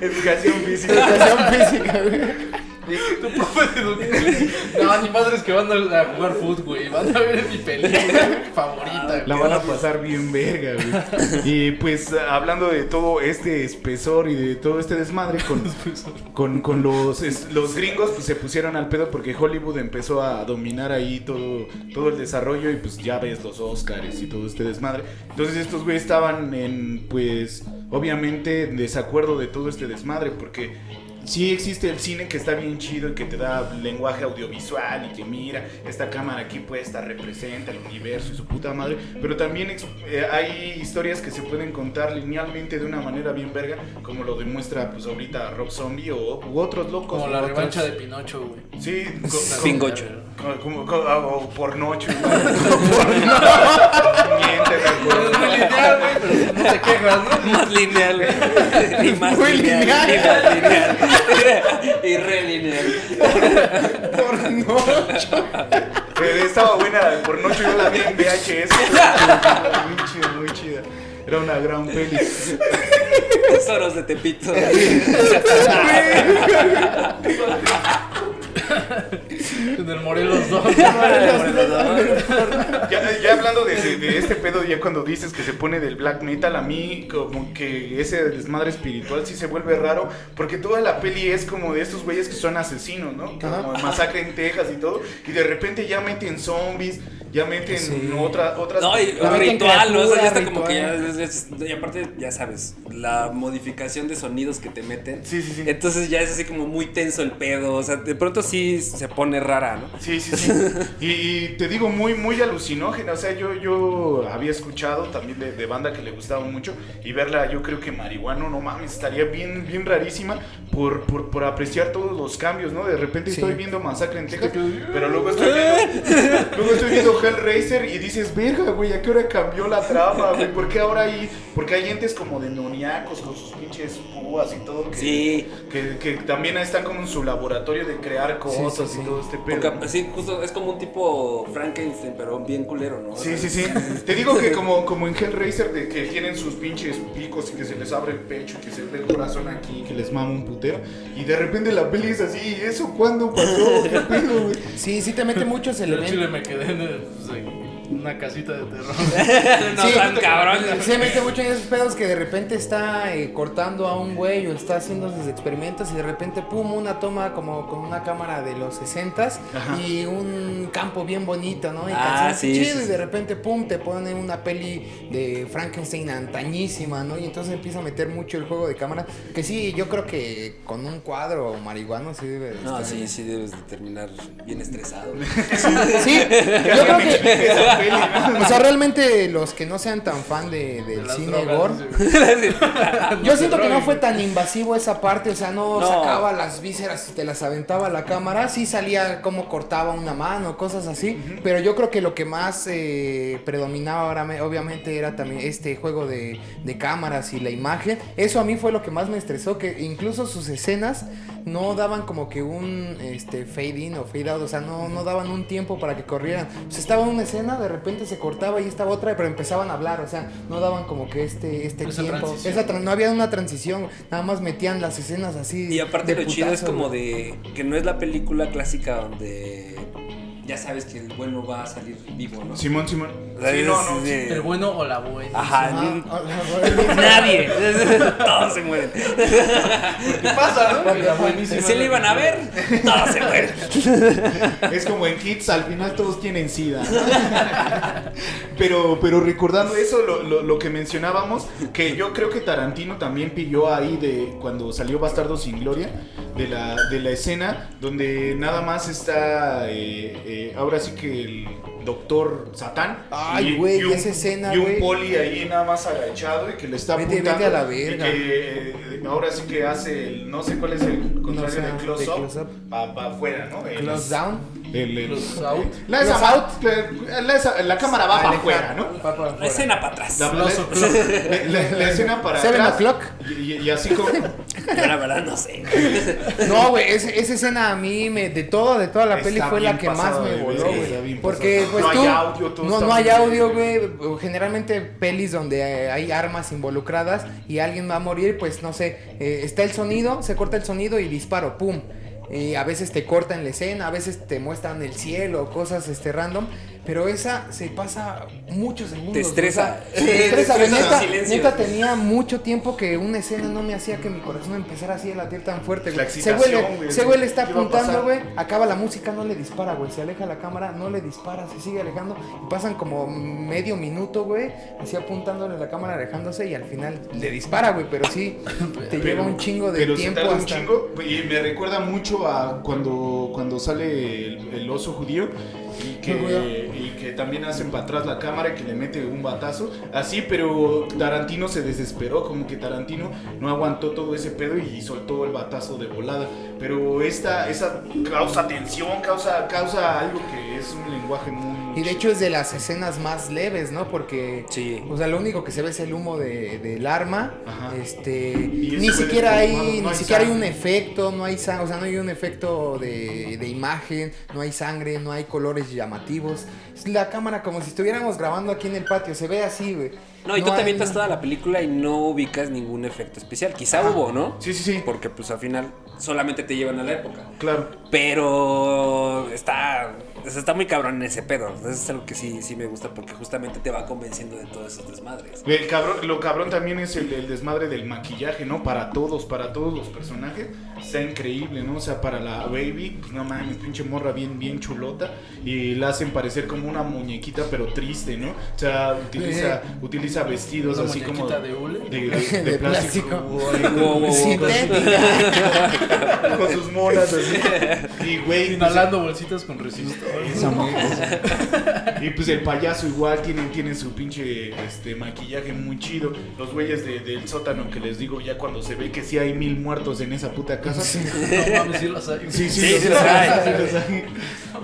Educación física. educación física, güey. Tu profe de educación. No, ni madres que van a jugar fútbol, güey. Van a ver mi película favorita, La güey. van a pasar bien verga, güey. Y pues hablando de todo este espesor y de todo este desmadre con, con, con los, es- los gringos, pues se pusieron al pedo porque Hollywood empezó a dominar ahí todo, todo el desarrollo y pues ya ves los Oscars y todo este desmadre. Entonces estos güeyes estaban en, pues, obviamente en desacuerdo de todo este desmadre porque sí existe el cine que está bien chido y que te da lenguaje audiovisual y que mira, esta cámara aquí puesta representa el universo y su puta madre, pero también eh, hay historias que se pueden contar linealmente de una manera bien verga, como lo demuestra pues ahorita Rob Zombie o u otros locos. Como la otros- revancha de Pinocho, güey. Sí, co- Pingocho. co- como, co- ah, o pornocho. Recuerdo. Es muy lineal, güey, pero no te quejas, ¿no? Más lineal, güey. Más Muy lineal. lineal. Y más lineal. Y re lineal. Eh, estaba buena la de pornocho, yo la vi en VHS. Muy chida, muy chida. Era una gran peli. Tesoros de Tepito. Del Morelos 2. Ya, ya hablando de, de- este pedo, ya cuando dices que se pone del black metal, a mí como que ese desmadre espiritual sí se vuelve raro, porque toda la peli es como de estos güeyes que son asesinos, ¿no? Como masacre en Texas y todo, y de repente ya meten zombies, ya meten Sí. otra- otras... No, y meten ritual, ¿no? O sea, ya está como que ya. es- es- y aparte, ya sabes, la modificación de sonidos que te meten. Sí, sí, sí. Entonces ya es así como muy tenso el pedo. O sea, de pronto sí se pone rara, ¿no? Sí, sí, sí. Y, y te digo, muy, muy alucinógena. O sea, yo, yo había escuchado también de, de banda que le gustaba mucho. Y verla, yo creo que marihuano, no mames, estaría bien, bien rarísima por, por, por apreciar todos los cambios, ¿no? De repente Sí. estoy viendo Masacre en Texas, pero luego estoy viendo, luego estoy viendo Hellraiser y dices, verga, güey, ¿a qué hora cambió la trama, güey? ¿Por qué ahora hay, porque hay entes como demoniacos con sus pinches púas y todo? Que, Sí. Que, que también están como en su laboratorio de crear cosas sí, y sí. todo este pedo. Porque sí, justo es como un tipo Frankenstein, pero bien culero, ¿no? O Sí, sea, sí, sí. Te digo que como, como en Hellraiser de que tienen sus pinches picos y que se les abre el pecho y que se ve el corazón aquí, que les mama un putero. Y de repente la peli es así, ¿y eso cuándo pasó? ¿Qué pedo, güey? Sí, sí te mete muchos Yo elementos. me quedé en el. pues, una casita de terror. no Sí, tan cabrón. Se mete mucho en esos pedos que de repente está eh, cortando a un güey o está haciendo sus experimentos y de repente, pum, una toma como con una cámara de los 60 y un campo bien bonito, ¿no? Y Ah, sí, chido sí, y de repente, pum, te ponen una peli de Frankenstein antañísima, ¿no? Y entonces empieza a meter mucho el juego de cámara. Que sí, yo creo que con un cuadro marihuano sí debe de No, estar sí, bien. sí debes de terminar bien estresado. Sí, yo creo que. O sea, realmente los que no sean tan fan de, del cine gore. Yo siento que no fue tan invasivo esa parte, o sea, no, No. sacaba las vísceras y te las aventaba a la cámara, sí salía como cortaba una mano, cosas así, pero yo creo que lo que más eh, predominaba ahora, me- obviamente era también este juego de, de cámaras y la imagen, eso a mí fue lo que más me estresó, que incluso sus escenas no daban como que un este, fade in o fade out, o sea, no, no daban un tiempo para que corrieran, o sea, estaba una escena, de repente se cortaba y estaba otra, pero empezaban a hablar, o sea, no daban como que este, este Esa tiempo, transición. esa no había una transición, nada más metían las escenas así. Y aparte de lo chido es como de que no es la película clásica donde ya sabes que el bueno va a salir vivo, ¿no? Simón, Simón. Sí, no, no. de- El bueno o la buena. Ajá, hola, nadie. Todos se mueren. ¿Qué pasa, no? La buenísima. Si le iban a ver, todos se mueren. Es como en Hits, al final todos tienen sida. Pero, pero recordando eso, lo, lo- lo que mencionábamos, que yo creo que Tarantino también pilló ahí de cuando salió Bastardo sin Gloria, de la, de la escena donde nada más está, eh, eh, ahora sí que el doctor Satán. Ay, güey, esa escena, Y un poli ahí nada más agachado y que le está Vete, apuntando. vete a la y verga. que eh, ahora sí que hace el, no sé cuál es el contrario sé, de close-up, close-up. para afuera, ¿no? El- Close down. el, el- Close out. La, esa Close la, la- esa- la cámara va para afuera, ¿no? va para La escena para atrás. La, Close la- o'clock. la- la- la escena para Seven atrás. o'clock. Y, y- y así como. Yo la verdad no sé. No, güey, esa, esa escena a mí, me, de toda, de toda la Está peli fue la que más me voló, güey. Porque, pues No hay tú. audio, todo no, no hay audio, güey. Generalmente pelis donde eh, hay armas involucradas y alguien va a morir, pues no sé. eh, está el sonido, se corta el sonido y disparo, pum. Y a veces te cortan la escena, a veces te muestran el cielo, cosas este random. Pero esa se pasa muchos segundos. Te estresa. o sea, te estresa, güey. Te estresa Neta, tenía mucho tiempo que una escena no me hacía que mi corazón empezara así a latir tan fuerte, La güey. Se huele, se huele, está ¿qué va a apuntando, güey. Acaba la música, no le dispara, güey. Se aleja la cámara, no le dispara, se sigue alejando. Y pasan como medio minuto, güey. Así apuntándole la cámara, alejándose. Y al final le dispara, güey. Pero sí, te lleva un chingo de pero se tiempo tarda un hasta. chingo y me recuerda mucho a cuando, cuando sale el, el oso judío y que, y que también hacen para atrás la cámara y que le mete un batazo. Así, pero Tarantino se desesperó, como que Tarantino no aguantó todo ese pedo y soltó el batazo de volada. Pero esta, esa causa tensión, causa, causa algo que es un lenguaje muy... Y de hecho es de las escenas más leves, ¿no? Porque, Sí. o sea, lo único que se ve es el humo de, del arma. Ajá. Este, Y ni siquiera hay, no ni hay siquiera hay un efecto, no hay sangre, o sea, no hay un efecto de, de imagen, no hay sangre, no hay colores llamativos. La cámara como si estuviéramos grabando aquí en el patio, se ve así, güey. No, y tú te hay- avientas toda la película y no ubicas ningún efecto especial. Quizá Ajá. hubo, ¿no? Sí, sí, sí. Porque pues al final solamente te llevan a la época. Claro. Pero está, está muy cabrón en ese pedo. Eso es algo que sí, sí me gusta porque justamente te va convenciendo de todos esos desmadres. El cabrón, lo cabrón también es el, el desmadre del maquillaje, ¿no? Para todos, para todos los personajes. Está increíble, ¿no? O sea, para la baby, pues no mames, pinche morra bien, bien chulota. Y la hacen parecer como una muñequita, pero triste, ¿no? O sea, utiliza, utiliza vestidos así como. de hule. De, de- de De plástico. plástico. Ay, Wow, wow, wow. Sintética. Con sus monas así. Y güey. pues, Inhalando bolsitas con resistor. Y pues el payaso igual tiene, tiene su pinche este, maquillaje muy chido. Los güeyes de- del sótano que les digo ya cuando se ve que sí hay mil muertos en esa puta casa. Sí, No mames, sí los hay. sí, Sí, los sí los hay.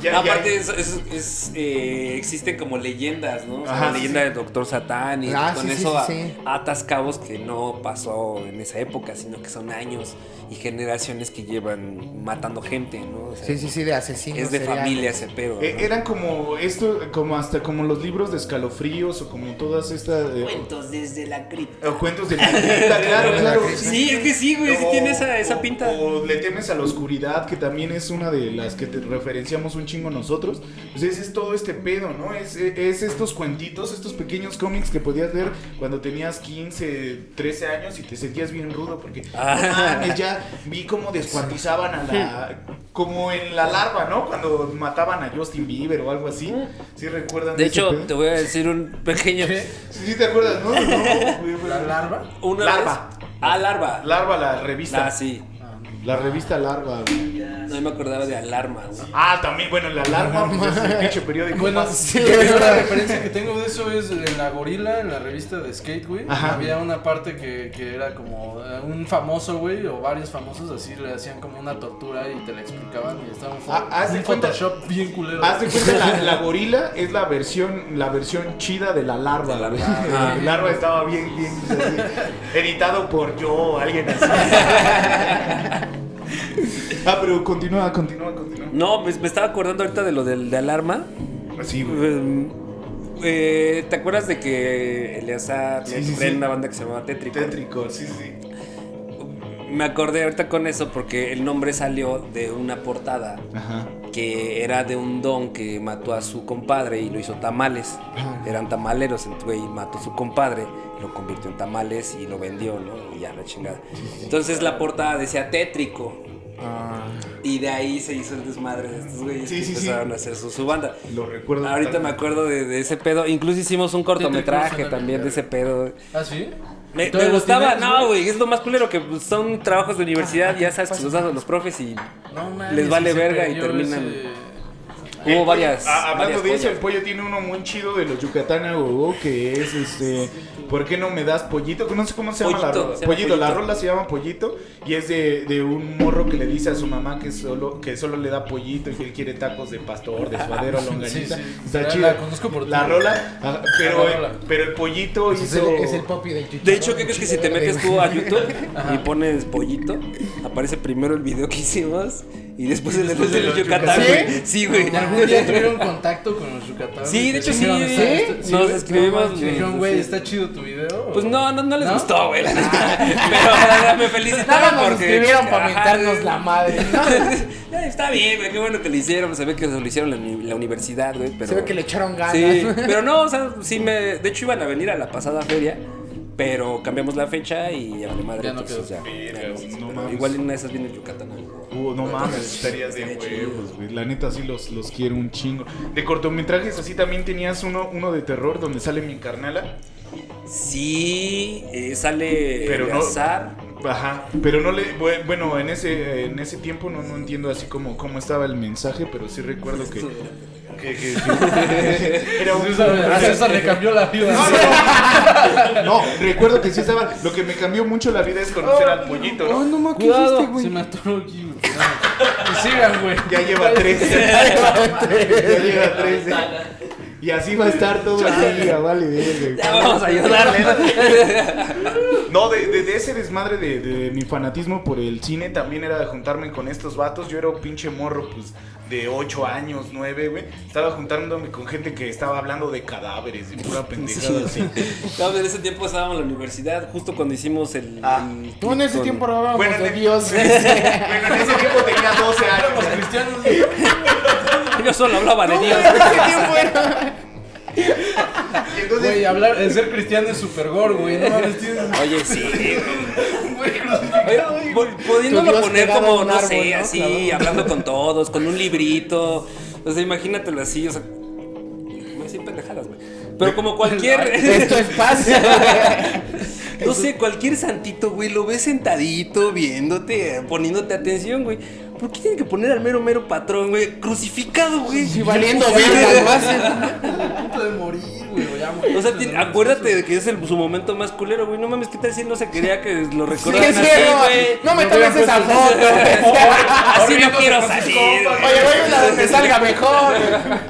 Ya- Aparte, es, es- es, eh, existen como leyendas, ¿no? O sea, Ajá, la leyenda sí. del Doctor Satán y Ah, con sí, eso sí, a- sí. atas cabos que no pasó en esa época, sino que son años y generaciones que llevan matando gente, ¿no? O sea, Sí, sí, sí, de asesinos. Es de seriales. familia ese pedo. Eh. Eran como esto, como hasta como los libros de escalofríos o como todas estas eh, Cuentos desde la cripta. o cuentos de cripta, claro, claro. Sí, es que sí, güey, sí O- tiene esa, esa o- pinta. O le temes a la oscuridad, que también es una de las que te referenciamos un chingo nosotros, pues ese es todo este pedo, ¿no? Es, es estos cuentitos, estos pequeños cómics que podías leer cuando tenías 15, 13 años y te sentías bien rudo porque Ah. ya vi cómo descuartizaban a la como en la larva, ¿no? Cuando mataban a Justin Bieber o algo así. ¿Sí recuerdan De hecho, pedo? te voy a decir un pequeño. ¿Qué? Sí, sí te acuerdas, ¿no? No. ¿La larva? Una Larva. vez- Ah, larva. Larva, la revista. Ah, sí. La revista Larva, güey. No me acordaba de alarma, güey. Ah, también, bueno, la Alarma, pues es el pinche periódico Bueno, más- sí, yo la referencia que tengo de eso es en la gorila, en la revista de Skate, güey. Ajá. Había una parte que, que era como eh, un famoso, güey, o varios famosos así le hacían como una tortura y te la explicaban y estaba un, Ah, haz de un cuenta- Photoshop bien culero. Haz de cuenta, la, la gorila es la versión, la versión chida de la larva. La larva. El larva estaba bien, bien, así, editado por yo, alguien así. ah, pero continúa, continúa, continúa. No, me, me estaba acordando ahorita de lo del de alarma. Así, güey. Eh, eh, ¿Te acuerdas de que Eleazar Sí, sí, sí. una banda que se llamaba Tétrico? Tétrico, sí, sí. Me acordé ahorita con eso porque el nombre salió de una portada Ajá. que era de un don que mató a su compadre y lo hizo tamales. Eran tamaleros, güey mató a su compadre, lo convirtió en tamales y lo vendió, ¿no? Y ya la chingada. Entonces la portada decía tétrico. Ah. Y de ahí se hizo el desmadre de estos güeyes Sí, que sí, sí. empezaron a hacer su, su banda. Lo recuerdo. Ahorita me acuerdo de, de ese pedo. Incluso hicimos un cortometraje también de ese pedo. ¿Ah, sí? Me, ¿Todavía me lo gustaba, tienes, no, güey, es lo más culero que son trabajos de universidad, ya sabes que los dan los profes y No Les vale verga y terminan- ese- hubo varias. Ah, hablando varias de eso, el pollo tiene uno muy chido de los Yucatán a Gogo, que es este. ¿Por qué no me das pollito? No sé cómo se llama la rola. llama Pollito, la rola se llama Pollito y es de, de un morro que le dice a su mamá que solo, que solo le da pollito y que él quiere tacos de pastor, de suadero, longanita. Sí, sí. Está La- chido. la conozco por La rola, ajá, pero, La rola. pero el pollito Es hizo. el, es el popi del chicharrón. De hecho, ¿qué crees que si te metes tú a YouTube Ajá. y pones pollito, aparece primero el video que hicimos y después el de después los de los Yucatán, güey. Sí, güey. ¿Y algún día tuvieron contacto con los Yucatán? Sí, de hecho, sí. ¿Sí? ¿está- Nos escribimos. Dijeron, güey. ¿está chido tu video? Pues no, no, no les ¿No? gustó, güey. la neta. Pero me felicitaron nos porque. escribieron para mentarnos la madre, Está bien, güey, qué bueno que lo hicieron. Se ve que lo hicieron en la uni- la universidad, güey. Pero... Se ve que le echaron ganas. Sí, pero no, o sea, sí me. De hecho, iban a venir a la pasada feria, pero cambiamos la fecha y ya vale madre. Ya no entonces quedó. igual en una de esas viene el Yucatán. Uh, no mames, estarías de huevos, güey. La neta sí los, los quiero un chingo. De cortometrajes así también tenías uno, uno de terror donde sale mi carnala. Sí, eh, sale Pero no-. Ajá, pero no le bue- bueno, en ese en ese tiempo no, no entiendo así como cómo estaba el mensaje, pero sí recuerdo que que, que- que- era un César, a César le cambió la vida. no, no, no, no, recuerdo que sí estaba. Lo que me cambió mucho la vida es conocer al pollito, Oh, ¿no? no mames, ¿qué Cuidado, hiciste, güey? se aquí, Que sigan, güey. Ya lleva tres. ya lleva tres. Y así va a estar todo el día, vale. Ya vamos a ayudarle. No, de, de- de ese desmadre de, de mi fanatismo por el cine también era de juntarme con estos vatos. Yo era un pinche morro, pues, de 8 años, 9, güey. Estaba juntándome con gente que estaba hablando de cadáveres y pura pendejada así. No, en ese tiempo estábamos en la universidad, justo cuando hicimos el. Ah. el No, en ese con- tiempo hablábamos Bueno, en de Dios. bueno, en ese tiempo tenía 12 Los años. cristianos. Yo solo hablaba de Dios. En ese tiempo era- entonces, Güey, hablar, el ser cristiano es super gore, güey. No mames, tienes. Oye, sí. Güey, pudiéndolo Dios poner como, no árbol, sé, ¿no? así, hablando con todos, con un librito. O sea, imagínatelo así, o sea. A decir pendejadas, güey. Pero como cualquier. Esto es paz. no sé, cualquier santito, güey, lo ves sentadito, viéndote, poniéndote atención, güey. ¿Por qué tienen que poner al mero mero patrón, güey? Crucificado, güey. Sí, valiendo verga, punto de morir, güey. O sea, acuérdate de que es el, su momento más culero, güey. No mames, ¿qué tal si no se quería que lo Sí, recordaran sí, así, güey? no me tomes esa foto. Así no quiero salir. Oye, voy a una donde salga mejor.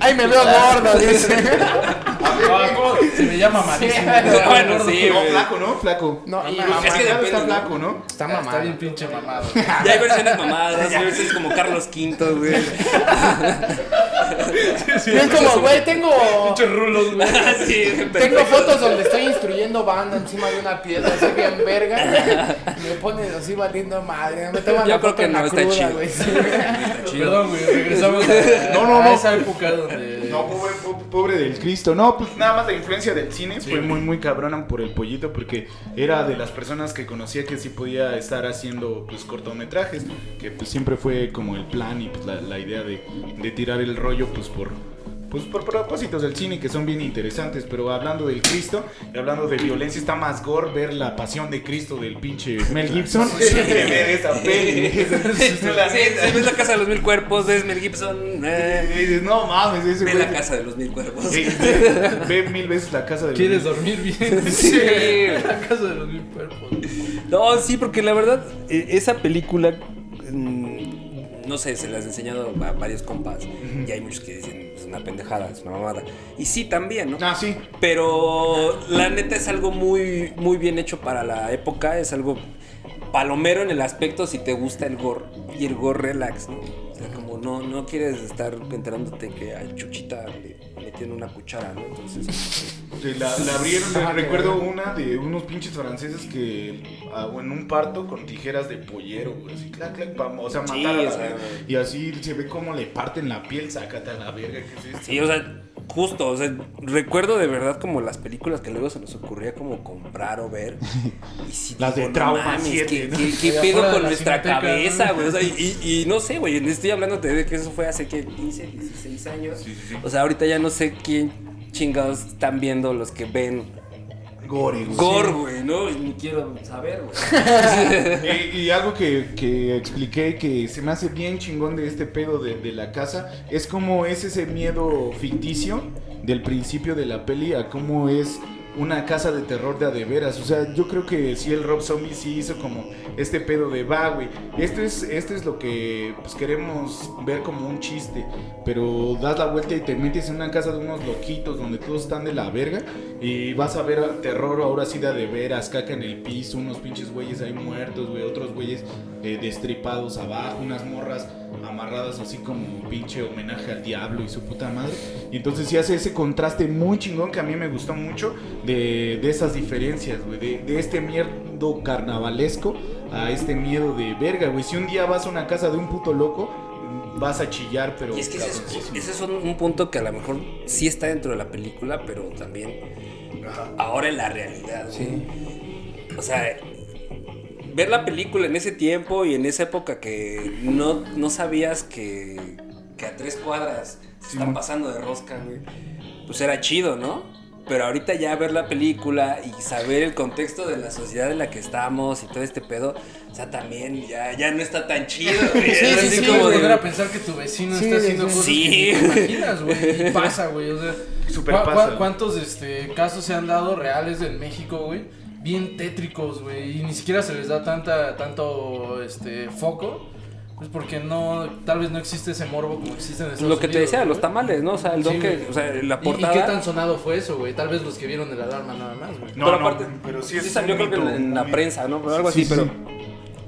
Ay, me veo gordo, dice. Se me llama malísimo. Bueno, sí, flaco, ¿no? Flaco. No, y Es mamá, Es que depende, está flaco, ¿no? está Está mamado. bien pinche mamado. Ya hay versiones mamadas, versiones como Carlos V, güey. Y es como, güey, tengo. Pinches rulos, güey. Sí, Tengo fotos donde estoy instruyendo banda encima de una piedra, así bien verga. Y me ponen así valiendo madre. Me toman Yo la creo foto que en la no está cruda, chido. güey. sí. chido. Perdón, güey, regresamos a, No, no, a no. esa época donde... No, pobre, po- pobre del Cristo. No, pues nada más la influencia del cine fue muy, muy cabrona por el pollito porque era de las personas que conocía que sí podía estar haciendo pues cortometrajes, que pues siempre fue como el plan y pues la, la idea de, de tirar el rollo pues por... Pues por propósitos del cine que son bien interesantes, pero hablando del Cristo y hablando de violencia, está más gore ver la pasión de Cristo del pinche Mel Gibson que ver esa peli. Sí, si ves la casa de los mil cuerpos, ves Mel Gibson. eh, Y dices, no mames, ese ve güey- la casa de los mil cuerpos. Sí, ve, ve mil veces la casa de ¿Quieres dormir bien? Sí. La casa de los mil cuerpos. No, sí, porque la verdad, eh, esa película, mm, no sé, se las he enseñado a varios compas y hay muchos que dicen, una pendejada, es una mamada. Y sí, también, ¿no? Ah, sí. Pero la neta es algo muy, muy bien hecho para la época, es algo palomero en el aspecto si te gusta el gore y el gore relax, ¿no? O sea, como no, no quieres estar enterándote que a Chuchita le metieron una cuchara, ¿no? Entonces, Sí, La, la abrieron, Ah, recuerdo una de unos pinches franceses que ah, en un parto con tijeras de pollero, güey, así, clac, clac, pam, o sea, Sí, matar a la o sea, verga. Y así se ve cómo le parten la piel, sácate a la verga, ¿qué es esto? Sí, o sea, justo, o sea, recuerdo de verdad como las películas que luego se nos ocurría como comprar o ver. Y sí, Las de digo, no Trauma mames, 7, ¿Qué, ¿no? qué- qué Allá pedo de con nuestra cabeza, güey? O sea, y, y no sé, güey, estoy hablándote de que eso fue hace, ¿qué? 15, 16 años. Sí, sí, sí. O sea, ahorita ya no sé quién chingados están viendo los que ven Gore, güey. gore, güey, ¿no? Y ni quiero saber, güey. Y, y algo que, que expliqué que se me hace bien chingón de este pedo de, de la casa es como es ese miedo ficticio del principio de la peli a cómo es una casa de terror de a de veras. O sea, yo creo que sí el Rob Zombie sí hizo como este pedo de va, güey. Esto es, esto es lo que pues, queremos ver como un chiste. Pero das la vuelta y te metes en una casa de unos loquitos donde todos están de la verga. Y vas a ver terror ahora sí de a de veras, caca en el piso, unos pinches güeyes ahí muertos, güey, otros güeyes eh, destripados abajo, unas morras amarradas así como pinche homenaje al diablo y su puta madre. Y entonces sí hace ese contraste muy chingón que a mí me gustó mucho de, de esas diferencias, güey, de, de este miedo carnavalesco a este miedo de verga, güey. Si un día vas a una casa de un puto loco, vas a chillar, pero... Y es que ese es, ese es un, un punto que a lo mejor sí está dentro de la película, pero también ahora en la realidad. güey. O sea, ver la película en ese tiempo y en esa época que no, no sabías que, que a tres cuadras se están pasando de rosca, güey, pues era chido, ¿no? Pero ahorita ya ver la película y saber el contexto de la sociedad en la que estamos y todo este pedo, o sea, también ya, ya no está tan chido, güey. Sí, Es sí, sí, como de- volver a pensar que tu vecino Sí, está haciendo sí, cosas sí. que te imaginas, güey. Y pasa, güey. O sea, Súper ¿cuá- pasa. cuá- ¿cuántos este, casos se han dado reales en México, güey? Bien tétricos, güey. Y ni siquiera se les da tanta, tanto este, foco. Pues porque no, tal vez no existe ese morbo como existe en Estados Lo que te Unidos, decía, los güey. tamales, ¿no? O sea, el don Sí, que, o sea, la ¿Y- ¿Y, portada. qué tan sonado fue eso, güey? Tal vez los que vieron el alarma nada más, güey. No, pero no, aparte, pero sí sí, es salió creo que en la prensa, ¿no? Pero algo Sí, así, sí, pero. sí.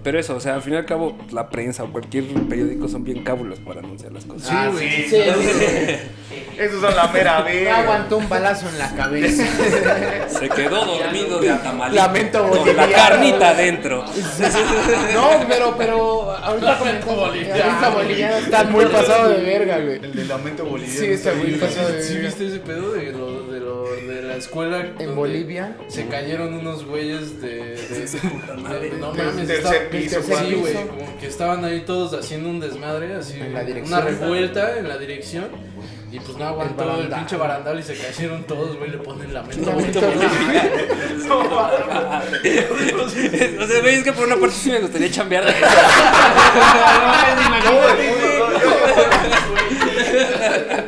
Pero eso, o sea, al fin y al cabo, la prensa o cualquier periódico son bien cábulos para anunciar las cosas. Ah, güey. sí. Sí, sí, Esos son la mera verga. aguantó un balazo en la cabeza. Se quedó dormido de atamalito. Lamento Con la boliviano. carnita adentro. No, pero, pero ahorita Lamento comentando- boliviano, ahorita boliviano está muy pasado de verga, güey. El de lamento boliviano. Sí, está muy pasado de ¿Sí verga. viste ese pedo de, lo, de, lo, de la escuela? donde Bolivia? Se cayeron unos güeyes de. de- de- de- no Del mames, tercer estaba- piso, Sí, cuarto güey. piso. Como que estaban ahí todos haciendo un desmadre, así. En la dirección. Una revuelta en la dirección. Y pues no aguantó el, barandal. pinche barandal y se cayeron todos, güey. Le ponen la mente. Lamento o sea, veis que por una parte sí me gustaría chambear de eso.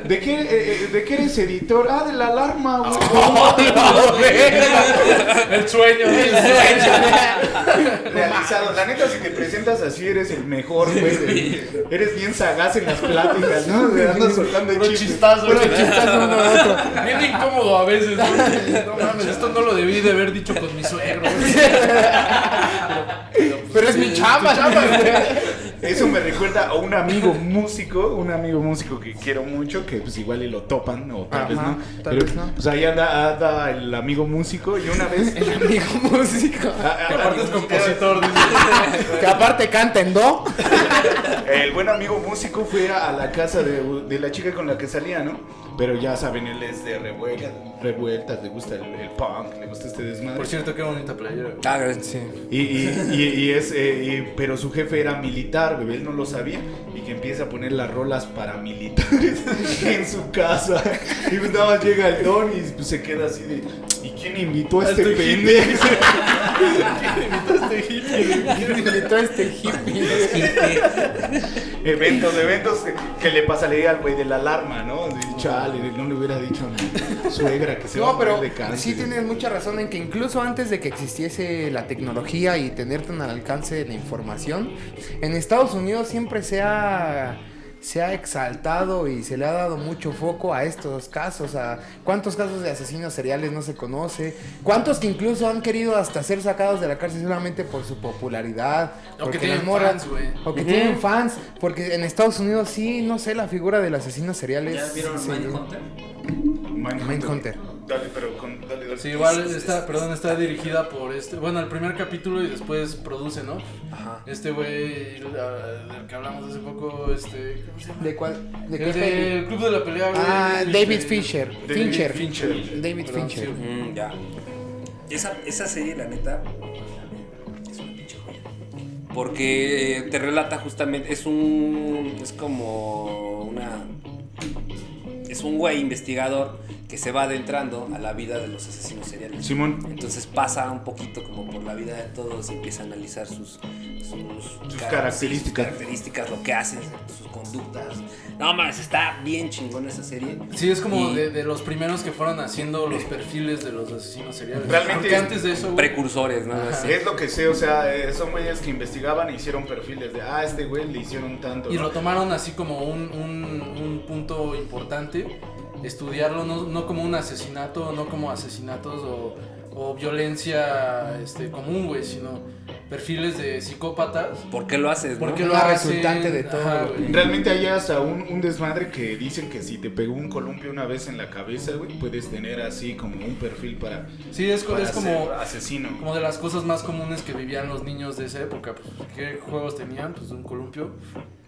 ¿De qué, eh, eh, ¿De qué eres editor? Ah, de la alarma, güey. El sueño, el Realizado. La neta, si te presentas así, eres el mejor, güey. Eres bien sagaz en las pláticas, ¿no? De andas soltando Puro chistes. chistazo, Puro güey. chistazo uno a otro. Bien incómodo a veces, güey. No mames, esto no lo debí de haber dicho con mi suegro. güey. Pero es mi chamba, chamba, güey. Eso me recuerda a un amigo músico, un amigo músico que quiero mucho, que pues igual y lo topan, o tal vez no. tal Pero vez no. pues ahí anda, anda el amigo músico y una vez... El amigo músico. Ah, ah, Que aparte es compositor. Que aparte canta en do. El buen amigo músico fue a la casa de, de la chica con la que salía, ¿no? Pero ya saben, él es de revueltas, revueltas le gusta el, el punk, le gusta este desmadre. Por cierto, qué bonita playera. Ah, gracias. Sí. Y, y, y, y es, eh, y- pero su jefe era militar, bebé, él no lo sabía. Y que empieza a poner las rolas paramilitares en su casa. Y pues nada más llega el don y pues se queda así de. ¿Y quién invitó a este pendejo? ¿Quién invitó a este hippie? eventos, eventos que, que le pasaría al güey de la alarma, ¿no? De, Chale, no le hubiera dicho a mi suegra que se va No, a morir pero de cáncer. sí tienes mucha razón en que incluso antes de que existiese la tecnología y tener tan al alcance la información, en Estados Unidos siempre se ha, se ha exaltado y se le ha dado mucho foco a estos casos, a cuántos casos de asesinos seriales no se conoce, cuántos que incluso han querido hasta ser sacados de la cárcel solamente por su popularidad, O que porque tienen las morras- fans, güey. o que tienen fans, porque en Estados Unidos sí, no sé, la figura del asesino serial es... ¿Ya vieron sí, Mindhunter? Mindhunter. Mindhunter. Dale, pero con, dale, dale. Sí, igual está, perdón, está dirigida por este, bueno, el primer capítulo y después produce, ¿no? Ajá. Este güey la- del que hablamos hace poco, este, ¿cómo se llama? ¿De cuál? ¿De qué El del Club de la Pelea, güey. Ah, David Fincher. David Fincher. Fincher. David Perdón, Fincher. sí. Mm, ya. Esa, esa serie, la neta, es una pinche joya. Porque te relata justamente, es un. Es como una. Es un güey investigador que se va adentrando a la vida de los asesinos seriales. Simón. Entonces pasa un poquito como por la vida de todos y empieza a analizar sus, sus, Sus car- características. sus características, lo que hacen, sus conductas. No mames, está bien chingón esa serie. Sí, es como Y- de, de los primeros que fueron haciendo los perfiles de los asesinos seriales. Realmente Porque antes de eso, güey, Precursores, ¿no? Así. Es lo que sé, o sea, eh, son güeyes que investigaban e hicieron perfiles de, ah, este güey le hicieron tanto. Y ¿no? lo tomaron así como un, un- un punto importante, estudiarlo no, no como un asesinato, no como asesinatos o, o violencia este, común, güey, sino perfiles de psicópatas. ¿Por qué lo haces? ¿Por no? qué Es lo la hacen? resultante de todo, Ajá. Realmente hay hasta un, un desmadre que dicen que si te pegó un columpio una vez en la cabeza, güey, puedes tener así como un perfil para, Sí, es, para es como, asesino. como de las cosas más comunes que vivían los niños de esa época. Pues, ¿Qué juegos tenían? Pues un columpio.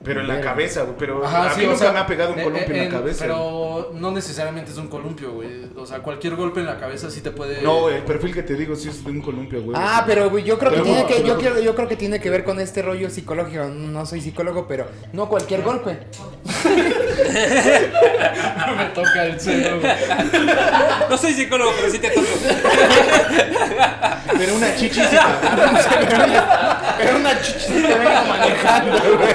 Pero en la cabeza, güey, pero Ajá, a sí, mí o nunca sea, me ha pegado un columpio en la cabeza. Pero no necesariamente es un columpio, güey. O sea, cualquier golpe en la cabeza sí te puede... No, el perfil que te digo sí es de un columpio, güey. Ah, pero güey, yo creo que Pero tiene no, que yo quiero yo creo que tiene que ver con este rollo psicológico. No soy psicólogo, pero no cualquier golpe. me toca el cero, güey. No soy psicólogo, pero sí te toco. Pero una chichísima. Pero una chichi que venga manejando, güey.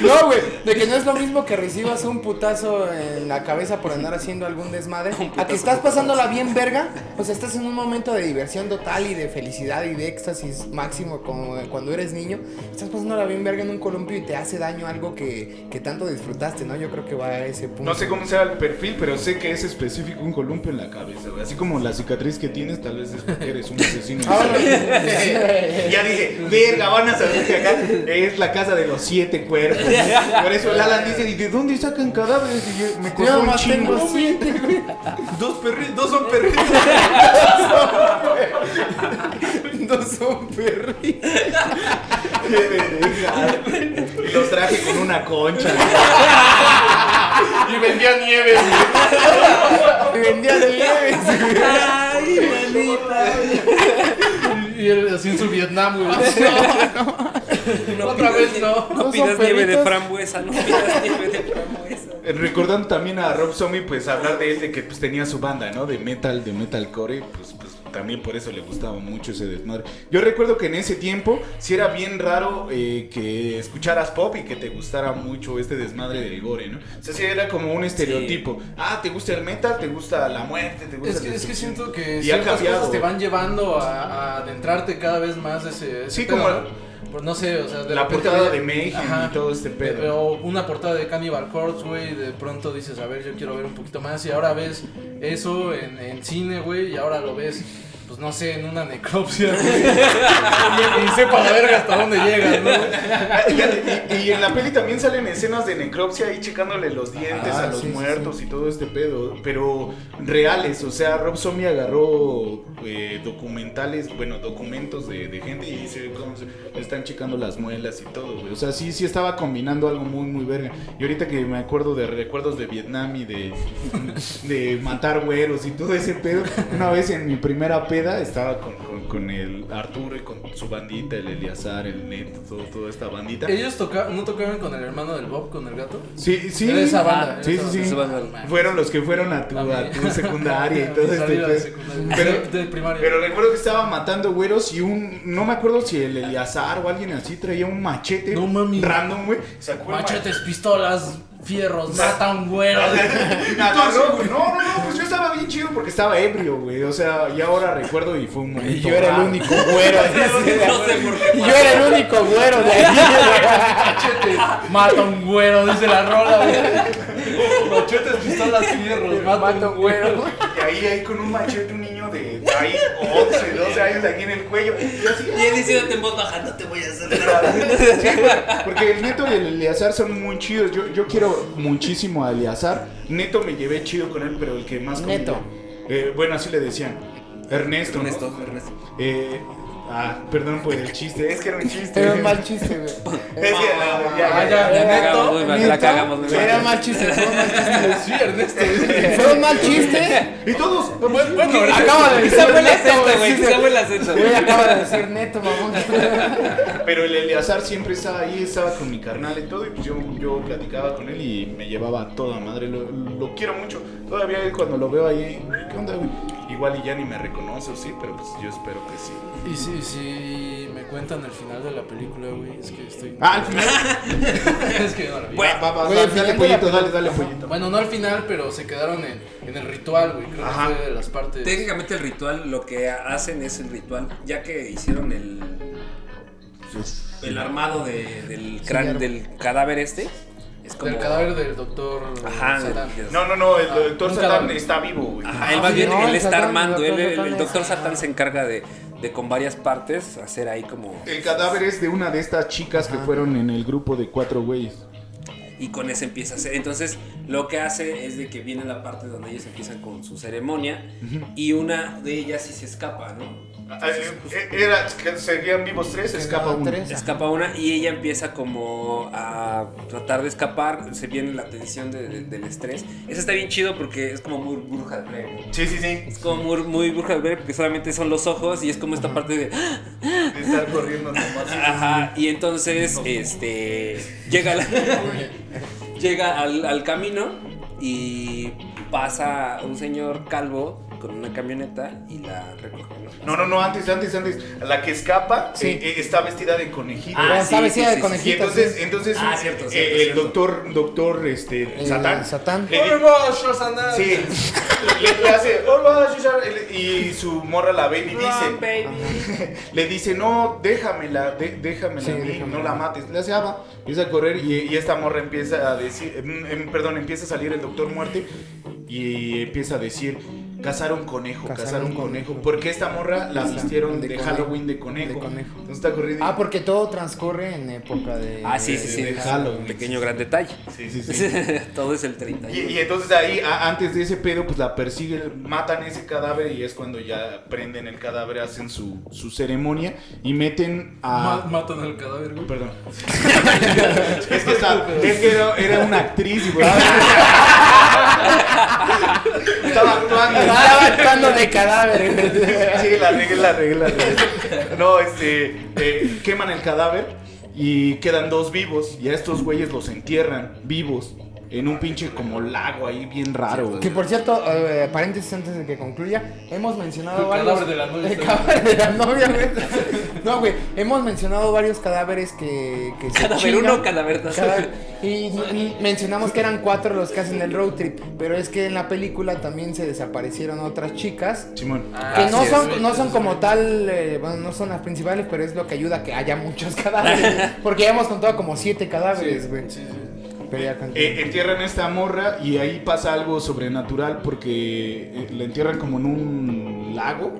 No, güey, de que no es lo mismo que recibas un putazo en la cabeza por andar haciendo algún desmadre, a que estás pasándola bien verga, o sea, estás en un momento de diversión total y de felicidad y de éxtasis máximo como cuando eres niño, estás pasándola bien verga en un columpio y te hace daño algo que, que tanto disfrutaste, ¿no? Yo creo que va a ese punto. No sé cómo sea el perfil, pero sé que es específico un columpio en la cabeza, güey. Así como la cicatriz que tienes, tal vez es porque eres un asesino. Ah, ya dije, verga, van a saber que acá es la casa de los siete cuerpos. Por eso el Alan dice, ¿y de dónde sacan cadáveres? Y yo, me costó un chingo. tengo siete, güey. Dos perritos, dos son perritos. Dos son perritos. Qué verga. Los traje con una concha. Y vendía nieve, Y vendía nieves. Ay, manita. Y él así en su Vietnam, güey. Otra vez no. No ¿No pidas nieve de frambuesa, no pidas nieve de frambuesa. Eh, Recordando también a Rob Zombie, pues hablar de él, de que pues tenía su banda, ¿no? De metal, de metalcore, y, pues, pues también por eso le gustaba mucho ese desmadre. Yo recuerdo que en ese tiempo sí era bien raro eh, que escucharas pop y que te gustara mucho este desmadre del gore, ¿no? O sea, sí era como un estereotipo. Ah, ¿te gusta el metal? ¿Te gusta la muerte? ¿Te gusta Es que, es que siento que Y ciertas cosas te van llevando a, a adentrarte cada vez más ese, ese Sí, pedo, como ¿no? Pues no sé, o sea, de la portada de Mayhem Ajá. y todo este pedo. O una portada de Cannibal Corpse, güey, de pronto dices, a ver, yo quiero ver un poquito más, y ahora ves eso en, en cine, güey, y ahora lo ves, no sé, en una necropsia. y, y sepa la verga hasta dónde llegan, ¿no? Y, y- y en la peli también salen escenas de necropsia ahí checándole los dientes Ah, a los sí, sí, muertos y todo este pedo, pero reales, o sea, Rob Zombie agarró eh, documentales, bueno, documentos de, de gente y se se le están checando las muelas y todo, güey. O sea, sí, sí estaba combinando algo muy, muy verga. Y ahorita que me acuerdo de recuerdos de Vietnam y de, de matar güeros y todo ese pedo, una vez en mi primera peda estaba con, con, con el Arturo y con su bandita, el Eliazar, el Neto, todo, toda esta bandita. Ellos toca, no tocaban con el hermano del Bob, con el gato. Sí, sí. Era esa banda, Sí, era sí, sí. banda. Fueron los que fueron a tu, a tu secundaria y todo secundaria. Pero, pero recuerdo que estaba matando güeros y un. No me acuerdo si el Eliazar o alguien así traía un machete No mami. random, güey. Machetes, pistolas, fierros, mata a un güero. güey. No, no, no, pues yo estaba bien chido porque estaba ebrio, güey. O sea, y ahora recuerdo y fue un momento. Y yo era el único güero. Y yo era el único güero de ahí. Machete, mata a un güero, dice la rola, güey. Machetes, pistolas, fierros, mata, Mata a un güero. Y ahí, ahí con un machete, un niño ahí 11, 12 años aquí en el cuello. Y así, Y él diciéndote en voz baja, no te voy a hacer nada. Porque el Neto y el Eleazar son muy chidos. Yo, yo quiero muchísimo a Eleazar. Neto me llevé chido con él, pero el que más Neto. Eh, bueno, así le decían. Ernesto. ¿no? Ernesto, Ernesto. Eh, ah, perdón por el chiste. Es que era un chiste. Era un mal chiste, güey. Es que, ah, ya, ya, ya, ya. La Neto, cagamos muy mal, la cagamos muy mal. Era mal chiste, fue un mal chiste. Sí, Ernesto. Fue un mal chiste. Y todos. Bueno, bueno, Acaba de decir el acento, güey. güey. sí, Quizá fue el acento. Güey, acaba de decir neto, mamón. Pero el Eleazar siempre estaba ahí, estaba con mi carnal y todo. Y pues yo, yo platicaba con él y me llevaba a toda madre. Lo, lo quiero mucho. Todavía cuando lo veo ahí, ¿qué onda, güey? Igual y ya ni me reconoce, o sí, pero pues yo espero que sí. Y si, si me cuentan el final de la película, güey, es que estoy... Ah, al final. es que no la vi. Bueno, Va, va, va, Güey, dale, al final pollito, la dale, dale pollito. Bueno, no al final, pero se quedaron en, en el ritual, güey. Creo Ajá. que fue de las partes... Técnicamente el ritual, lo que hacen es el ritual, ya que hicieron el, el armado de- del, cráneo, arma. del cadáver este, es como... Del cadáver del doctor Ajá, Satán. No, no, no, el Ah, doctor Satán está vivo, güey. Ajá, él Ah, más sí, bien, no, él el está Satán, armando, el él, doctor el, Satán se encarga de, de con varias partes hacer ahí como... El cadáver es de una de estas chicas que fueron en el grupo de cuatro güeyes. y con eso empieza a hacer. Entonces, lo que hace es de que viene la parte donde ellos empiezan con su ceremonia y una de ellas sí se escapa, ¿no? Eh, Era, que seguían vivos tres, escapa tres. Escapa una y ella empieza como a tratar de escapar, se viene la tensión de- de- del estrés. Eso está bien chido porque es como muy bruja de Blair. ¿no? Sí, sí, sí. Es como muy, muy bruja de Blair porque solamente son los ojos y es como esta parte de... De estar corriendo nomás. Ajá, y entonces este llega, la- llega al, al camino y pasa un señor calvo con una camioneta y la recoge. ¿no? No, no, no, antes, antes, antes. La que escapa Sí. eh, eh, está vestida de conejito. Ah, está sí, vestida sí, de conejito. entonces, entonces Ah, eh, cierto, eh, cierto, el cierto. doctor, doctor, este, El Satán. Satán. le Sí, le, le hace, hola, César", y su morra la ve y dice, le dice, no, déjamela, de- déjamela, Sí, a mí, déjamela. no la mates. Le hace, ah, empieza a correr y, y esta morra empieza a decir, em, em, perdón, empieza a salir el doctor muerte y empieza a decir, cazar un conejo, Cazar cazar un un conejo. conejo. Porque esta morra la vistieron de. Halloween de conejo. De conejo. Entonces está corriendo. y- Ah, porque todo transcurre en época de. Ah, sí, sí, sí. de Halloween. Pequeño gran detalle. Sí, sí, sí. Todo es el 30. Y, y entonces ahí, a- antes de ese pedo, pues la persiguen, matan ese cadáver y es cuando ya prenden el cadáver, hacen su, su ceremonia y meten a... matan al cadáver, güey. Perdón. es que, es que era, era una actriz, güey. Estaba actuando. Estaba actuando de cadáver. Sí, la regué, la regué, la regué. No, este, eh, queman el cadáver y quedan dos vivos y a estos güeyes los entierran vivos en un pinche como lago ahí bien raro. Que por cierto, eh, paréntesis antes de que concluya, hemos mencionado El varios. cadáver de la novia El está- cadáver de la novia, güey. No, güey, hemos mencionado varios cadáveres que, que Cadáver uno, cadáver dos. Cadáver- Y y mencionamos que eran cuatro los que hacen el road trip, pero es que en la película también se desaparecieron otras chicas. Simón. Que Ah, no sí, son, no son como tal, eh, bueno, no son las principales, pero es lo que ayuda a que haya muchos cadáveres. Porque ya hemos contado como siete cadáveres, güey. Sí, sí. Eh, entierran a esta morra y ahí pasa algo sobrenatural porque eh, la entierran como en un lago.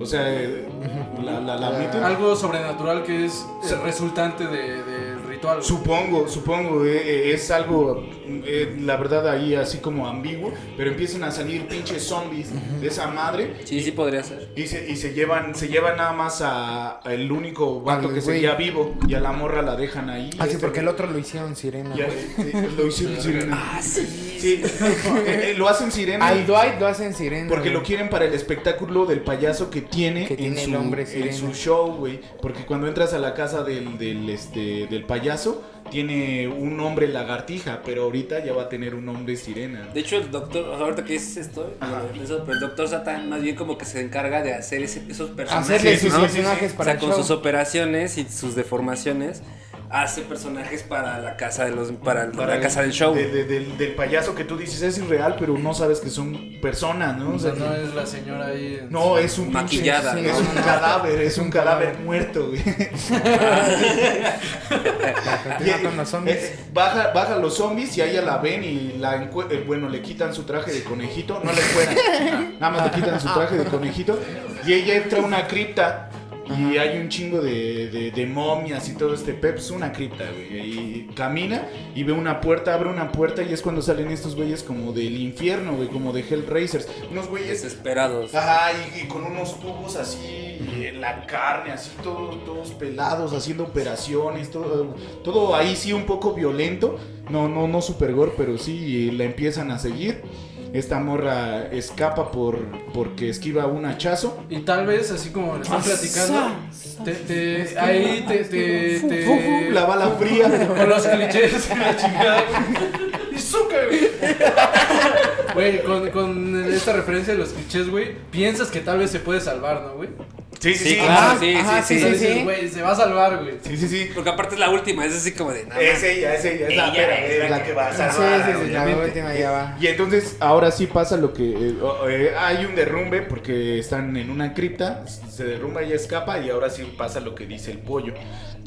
O sea, eh, la, la, Algo sobrenatural que es el resultante de- Supongo, supongo, eh, eh, es algo, eh, la verdad, ahí así como ambiguo, pero empiezan a salir pinches zombies de esa madre Sí, sí podría ser. y se, y se llevan se llevan nada más a, a el único vato Al que güey. seguía vivo y a la morra la dejan ahí. Ah, sí, Este, porque el otro lo hicieron sirena. ya, güey. eh, lo hicieron sirena. Ah, sí. Sí, eh, eh, lo hacen sirena. Al Dwight lo hacen sirena. Porque lo güey. quieren para el espectáculo del payaso que tiene, Que tiene en, el su, hombre en sirena. su show, güey. Porque cuando entras a la casa del, del, este, del payaso, tiene un hombre lagartija, pero ahorita ya va a tener un hombre sirena. De hecho, el doctor, o ahorita que es esto, eso, pero el doctor Satan más bien como que se encarga de hacer ese- esos personajes. Hacerle Sí, sus sí, sí, personajes. O para sea, el con show. sus operaciones y sus deformaciones, hace personajes para la casa de los, para, el- Para la el- casa del show. de- de- del, del payaso que tú dices es irreal, pero no sabes que son personas, ¿no? O sea, sea, no es la señora ahí. en- No, es un pinche- Maquillada, sí, es no, un cadáver, es un cadáver muerto, güey. Continúa con los zombies. Eh, baja, baja los zombies y a ella la ven y la encue- eh, bueno, le quitan su traje de conejito, no le fueran, nada más le quitan su traje de conejito y ella entra a una cripta y hay un chingo de, de, de momias y todo este pep, es una cripta, güey, y camina y ve una puerta, abre una puerta y es cuando salen estos güeyes como del infierno, güey, como de Hellraisers, unos güeyes Desesperados. Ajá, y, y con unos tubos así, en la carne, así todos, todos pelados, haciendo operaciones, todo, todo ahí sí un poco violento, no, no, no super gore, pero sí la empiezan a seguir. Esta morra escapa por porque esquiva un hachazo. Y tal vez, así como le están platicando, te, te- ahí te, te, Fu, te- fu, fu, la bala fría. Con los clichés y la chingada. Y suca, güey. Güey, con, con esta referencia de los clichés, güey, piensas que tal vez se puede salvar, ¿no, güey? Sí, sí, Sí, sí. claro, sí, ajá, sí, sí. güey, se va a salvar, güey. Sí, sí, sí. Porque aparte es la última, es así como de nada. Es ella, es ella, es la, pera, es la la que va a Sí, salvar. sí, sí, la obviamente. última ya va. Y entonces ahora sí pasa lo que eh, eh, hay un derrumbe porque están en una cripta, se derrumba y escapa y ahora sí pasa lo que dice el pollo,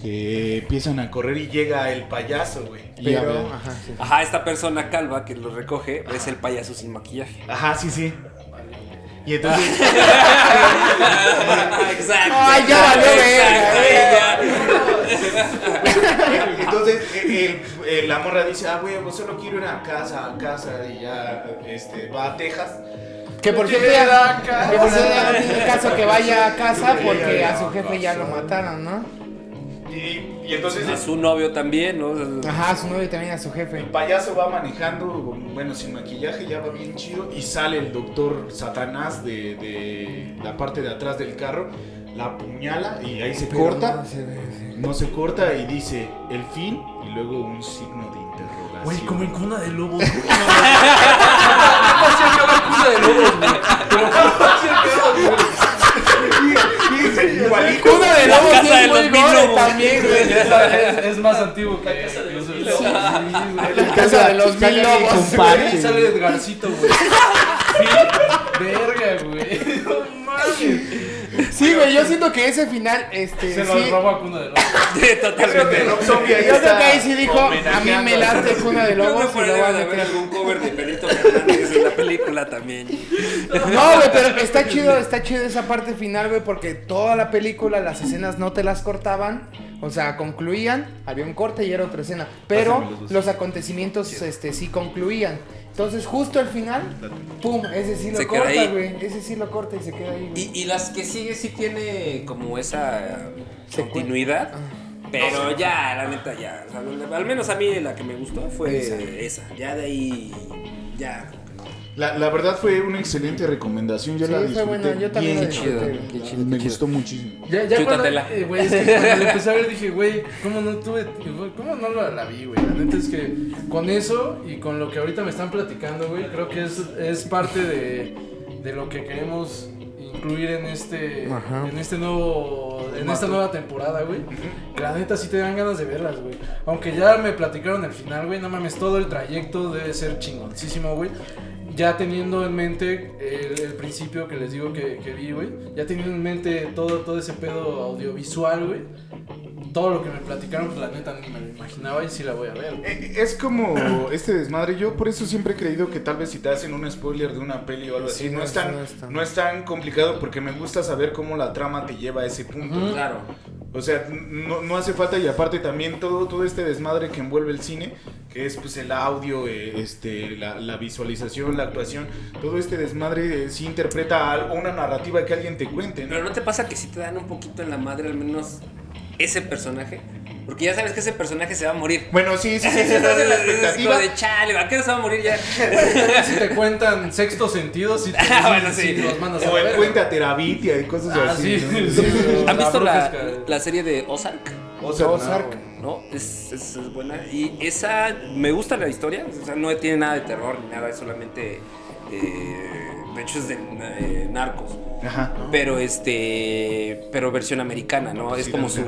que empiezan a correr y llega el payaso, güey. Pero, sí. Ajá, esta persona calva que lo recoge es el payaso sin maquillaje. Ajá, sí, sí. Y entonces Exacto. Ay, ya valió verga, ya. entonces el- eh, la morra dice, "Ah, güey, pues solo quiero ir a casa, a casa" y ya este va a Texas. Que por cierto ya, que por cierto ya no tiene caso que vaya a casa porque a su jefe ya lo mataron, ¿no? Y, y entonces A su novio también, ¿no? Ajá, a su novio y también a su El jefe. payaso va manejando, bueno, sin maquillaje, ya va bien chido. Y sale el doctor Satanás de, de la parte de atrás del carro, la apuñala y ahí se Pero corta. no se ve, sí. No se corta y dice el fin y luego un signo de interrogación. Güey, como en cuna de lobos. güey. ¿Cómo acabar cuna de lobos, güey? ¿cómo? Igualito. Cuna de La lobos casa sí de es muy los mil gore lobos. también, güey. Es, es más antiguo que. que eso. Sí, güey. La casa de los mil lobos. sale Edgarcito, güey. Sí, verga, güey. Sí, güey, yo siento que ese final, este, Se sí. lo roba Cuna de Lobos. Sí, Creo que totalmente. Yo creo que ahí sí dijo, a mí me late Cuna de Creo Lobos que ahí lo voy a meter. algún cover de Pedrito Fernández en la película también. No, güey, pero está chido, está chido esa parte final, güey, porque toda la película, las escenas no te las cortaban. O sea, concluían, había un corte y era otra escena. Pero los acontecimientos este, sí concluían. Entonces, justo al final, pum, ese sí lo Se corta, güey. Ese sí lo corta y se queda ahí, güey. Y, y las que sigue sí tiene como esa continuidad. Ah. Pero ya, la neta, ya. o sea, al menos a mí la que me gustó fue Esa. esa. Ya de ahí. Ya. La, la verdad fue una excelente recomendación. Yo Sí, la fue disfruté buena, yo también bien chido. Qué chido, Me qué gustó muchísimo. Ya, ya cuando, eh, güey, es que cuando le empecé a ver dije, güey, ¿cómo no tuve, cómo no la, la vi, güey? La neta es que con eso y con lo que ahorita me están platicando, güey, creo que es, es parte de, de lo que queremos incluir en este, Ajá. en este nuevo, en esta nueva temporada, güey. Que La neta sí te dan ganas de verlas, güey. Aunque ya me platicaron el final, güey, no mames, todo el trayecto debe ser chingoncísimo, güey. Ya teniendo en mente el, el principio que les digo que, que vi, güey. Ya teniendo en mente todo, todo ese pedo audiovisual, güey. todo lo que me platicaron, pues la neta ni me lo imaginaba y sí la voy a ver. güey. Eh, Es como este desmadre. Yo por eso siempre he creído que tal vez si te hacen un spoiler de una peli o algo Sí, así, no, no es es- tan, no es tan- no es tan complicado porque me gusta saber cómo la trama te lleva a ese punto. Claro. O sea, no, no hace falta y aparte también todo, todo este desmadre que envuelve el cine, que es pues el audio, eh, este, la, la visualización, la actuación, todo este desmadre eh, sí interpreta algo, una narrativa que alguien te cuente. Pero ¿no te pasa que sí te dan un poquito en la madre al menos ese personaje? Porque ya sabes que ese personaje se va a morir. Bueno, sí, sí, sí, sí, estás en la Es como expectativa. de chale, ¿a qué hora se va a morir ya? si te cuentan sexto sentido, si te Ah, bueno, sí. los mandas a O la el verga. puente a Terabitia y cosas Ah, así. sí, ¿no? sí, ¿Han visto la, la serie de Ozark? O sea, Ozark. no. ¿No? Es, es, es buena. Y esa, me gusta la historia. O sea, no tiene nada de terror ni nada, es solamente. eh, de hecho, es de eh, narcos. Ajá. Pero este. Pero versión americana, ¿no? Pues es sí, como su.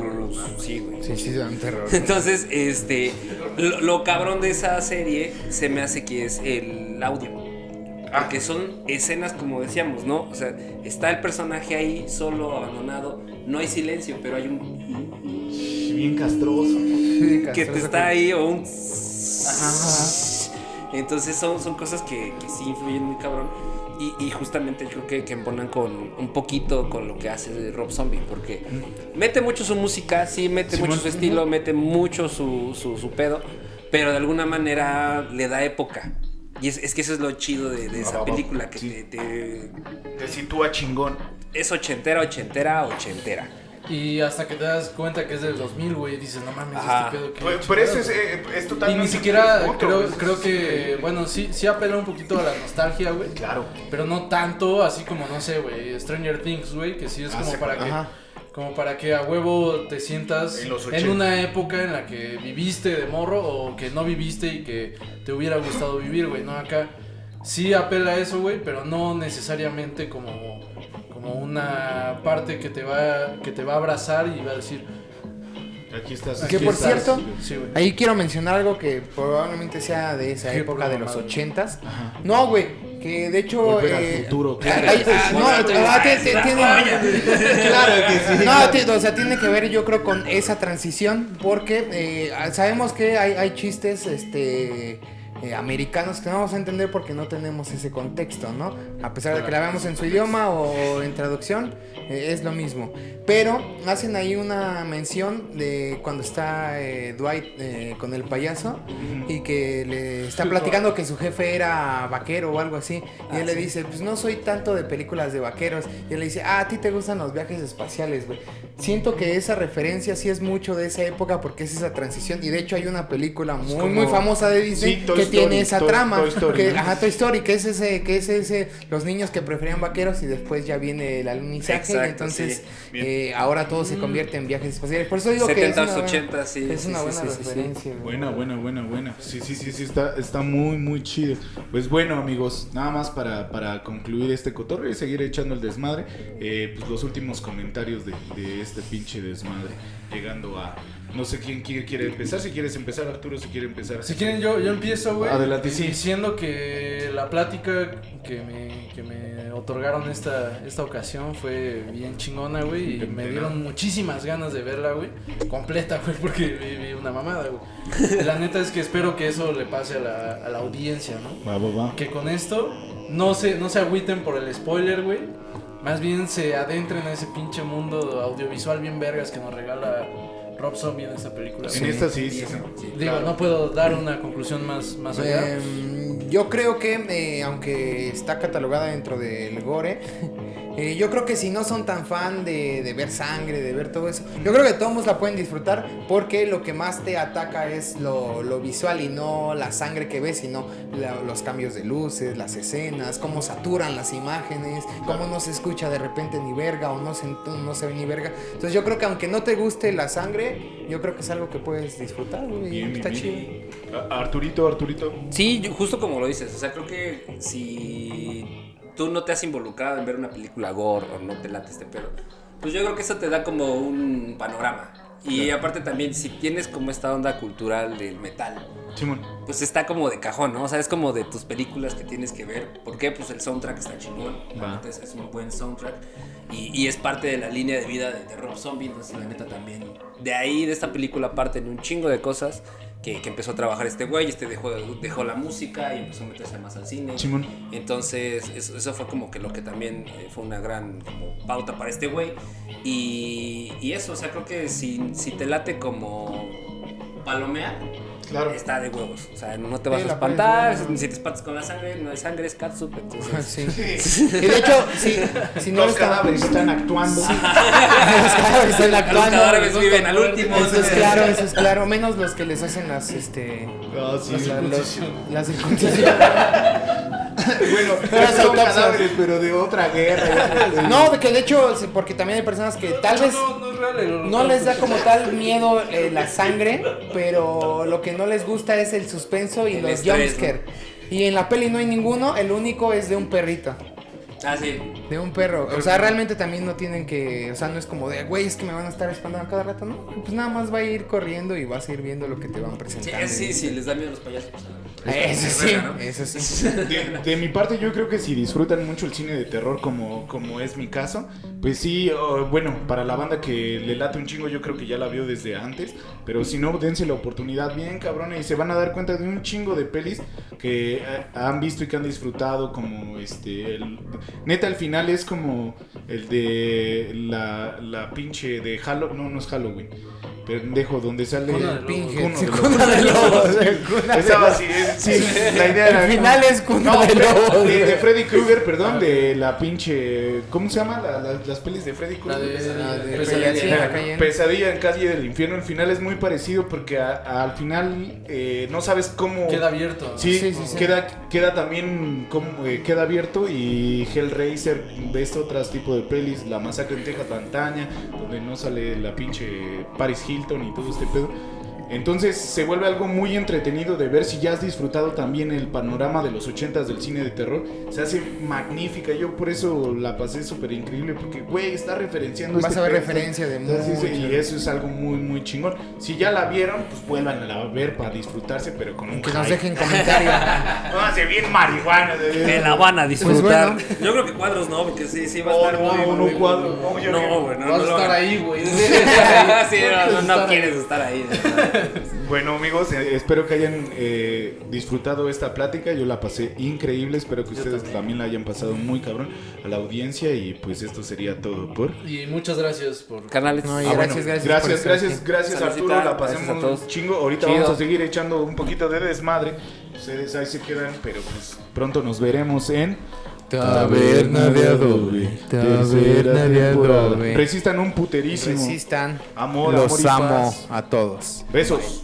Sí, güey. Sí, sí, dan terror. Entonces, este. Lo, lo cabrón de esa serie se me hace que es el audio. Porque son escenas, como decíamos, ¿no? O sea, está el personaje ahí, solo, abandonado. No hay silencio, pero hay un. Bien castroso. Sí, que te castroso está ahí o un. Ajá. Entonces son, son cosas que, que sí influyen muy cabrón. Y, y justamente creo que, que embonan con un poquito con lo que hace Rob Zombie. Porque mete mucho su música, sí, mete mucho su estilo, mete mucho su, su, su pedo. Pero de alguna manera le da época. Y es, es que eso es lo chido de, de esa Ah, película, que sí. te, te- Te sitúa chingón. es ochentera, ochentera, ochentera. Y hasta que te das cuenta que es del 2000, güey, dices, no mames, Ajá. este pedo que. Pues, Pero eso es, eh, es Y totalmente. ni siquiera creo, pues, creo que, bueno, sí, sí apela un poquito a la nostalgia, güey. Claro. Pero no tanto, así como, no sé, güey, Stranger Things, güey, que sí es Ah, como para que... ajá. Como para que a huevo te sientas En los en 80. una época en la que viviste de morro o que no viviste y que te hubiera gustado vivir, güey, ¿no? Acá sí apela a eso, güey, pero no necesariamente como, como una parte que te, va, que te va a abrazar y va a decir... Aquí estás. Que "Aquí por estás". cierto, Sí. Ahí quiero mencionar algo que probablemente sea de esa época de los ochentas. No, güey, que de hecho... Eh, futuro, hay- claro. hay- ah, no, tiene- tiene- Claro que sí. No, o sea, tiene que ver yo creo con esa transición porque eh, sabemos que hay, hay chistes este eh, americanos que no vamos a entender porque no tenemos ese contexto, ¿no? A pesar de que la veamos en su idioma o en traducción, eh, es lo mismo. Pero hacen ahí una mención de cuando está eh, Dwight eh, con el payaso y que le está platicando que su jefe era vaquero o algo así. Y él le dice, pues no soy tanto de películas de vaqueros. Y él le dice, ah, a ti te gustan los viajes espaciales, güey. Siento que esa referencia sí es mucho de esa época porque es esa transición. Y de hecho hay una película muy, muy famosa de Disney Sí, Story, tiene esa Toy- trama. Toy Story, que, ¿no? Ajá, Toy Story, que es ese, que es ese, los niños que preferían vaqueros y después ya viene el alunizaje. Exacto, y entonces sí. Eh, ahora todo se convierte en viajes espaciales. Por eso digo que es 70s, una, buena- 80s, sí, es una sí, buena sí, sí, sí. referencia. Buena, buena, buena, buena. Sí, sí, sí, sí, está, está muy, muy chido. Pues bueno, amigos, nada más para, para concluir este cotorreo y seguir echando el desmadre. eh, pues los últimos comentarios de, de este pinche desmadre. Llegando a. No sé quién quiere, quiere empezar. Si quieres empezar, Arturo, si quiere empezar. Si quieren, yo, yo empiezo, güey. Adelante, sí. Diciendo que la plática que me, que me otorgaron esta, esta ocasión fue bien chingona, güey. Y me pena. dieron muchísimas ganas de verla, güey. Completa, güey, porque vi, vi una mamada, güey. La neta es que espero que eso le pase a la, a la audiencia, ¿no? Va, va, va. Que con esto no se, no se agüiten por el spoiler, güey. Más bien se adentren a ese pinche mundo audiovisual bien vergas que nos regala Rob Zombie en esta película. En esta sí, sí, sí. Digo, Claro. no puedo dar una conclusión más, más allá. Em, yo creo que, eh, aunque está catalogada dentro del gore, eh, yo creo que si no son tan fan de, de ver sangre, de ver todo eso, yo creo que todos la pueden disfrutar porque lo que más te ataca es lo, lo visual y no la sangre que ves, sino la- los cambios de luces, las escenas, cómo saturan las imágenes, cómo no se escucha de repente ni verga o no se, no se ve ni verga. Entonces yo creo que aunque no te guste la sangre, yo creo que es algo que puedes disfrutar, güey, y Bien, está bien, chido. Arturito, Arturito. Sí, yo- justo como lo dices, o sea, creo que si tú no te has involucrado en ver una película gore o no te late este pedo, pues yo creo que eso te da como un panorama. Y aparte también, si tienes como esta onda cultural del metal, Simón. pues está como de cajón, ¿no? O sea, es como de tus películas que tienes que ver. ¿Por qué? Pues el soundtrack está chingón. Neta es, es un buen soundtrack. Y, y es parte de la línea de vida de, de Rob Zombie. Entonces, la neta también de ahí, de esta película, parten un chingo de cosas que, que empezó a trabajar este güey. Este dejó, dejó la música y empezó a meterse más al cine. Simón. Entonces, eso, eso fue como que lo que también eh, fue una gran como, pauta para este güey. Y, y eso, o sea, creo que si, si te late como palomear, Claro. está de huevos. O sea, no te vas Sí, a espantar. puedes. Si te espantas con la sangre, no hay sangre, es catsup. Entonces, Sí. Y de hecho, si, si no Los está- cadáveres están actuando. Los cadáveres están los actuando. cadáveres viven al último. Eso es claro, eso es claro. Menos los que les hacen las, este... No, sí, la- los- circuncisión. Bueno, Las son autopsias. cadáveres, pero de otra guerra. No, de que de hecho, sí, porque también hay personas que tal vez No, no es real el no les da como tal miedo eh, la sangre, pero lo que no les gusta es el suspenso y El los jumpscare. Y en la peli no hay ninguno, el único es de un perrito. Ah, sí. De un perro. O sea, realmente también no tienen que. O sea, no es como de, güey, es que me van a estar espantando cada rato, ¿no? Pues nada más va a ir corriendo y vas a ir viendo lo que te van Sí, presentando. sí, sí, les da miedo a los payasos. Eso sí, verga, ¿no? eso sí. De, de mi parte, yo creo que si disfrutan mucho el cine de terror, como, como es mi caso, pues sí, oh, bueno, para la banda que le late un chingo, yo creo que ya la vio desde antes. Pero si no, dense la oportunidad bien, cabrones, y se van a dar cuenta de un chingo de pelis que eh, han visto y que han disfrutado, como este. el- neta, el final es como el de la, la pinche de Halloween. No, no es Halloween. Pendejo, donde sale. Cuna de lobos. Cuna de cuna de lobos. Cuna de Estaba así, es- sí, la idea era. El final es cuna No, de lobos. De, de Freddy Krueger, perdón, de la pinche. ¿Cómo se llama? La- la- las pelis de Freddy La Krueger. de, Ah, de Pesadilla. Pesadilla en la calle. Pesadilla en calle del infierno. El final es muy parecido porque a- al final eh, no sabes cómo. Queda abierto. Sí, Sí, sí, sí. Queda, queda también como, eh, queda abierto y Hellraiser, ves otros tipos de pelis, La Masacre en Texas Tantaña, donde no sale la pinche Paris Hilton y todo este pedo. Entonces se vuelve algo muy entretenido de ver si ya has disfrutado también el panorama de los 80s del cine de terror. Se hace magnífica, yo por eso la pasé súper increíble porque, güey, está referenciando Vas este a ver referencia de Entonces, mucho. Y eso es algo muy, muy chingón. Si ya la vieron, pues vuelvan a ver para disfrutarse, pero con un Que nos dejen comentario. Pónganse bien marihuana. de- Te la van a disfrutar. Pues Yo creo que cuadros no, porque sí, sí va a No, estar no, muy, no, muy- no, cuadro. No, No, güey, no, no no, no, no ahí. Bueno, amigos, eh, espero que hayan eh, disfrutado esta plática. Yo la pasé increíble. Espero que ustedes también. la hayan pasado muy cabrón a la audiencia. Y pues esto sería todo por. Y muchas gracias por. Canales. No, y Ah, gracias, bueno, gracias. gracias, gracias, gracias, Arturo. La gracias pasemos chingo. Ahorita Chido. vamos a seguir echando un poquito de desmadre. Ustedes ahí se quedan, pero pues pronto nos veremos en Taberna de adobe. Taberna de adobe. Resistan un puterísimo. Resistan. Amor, Los amor y amo paz. a todos. Besos.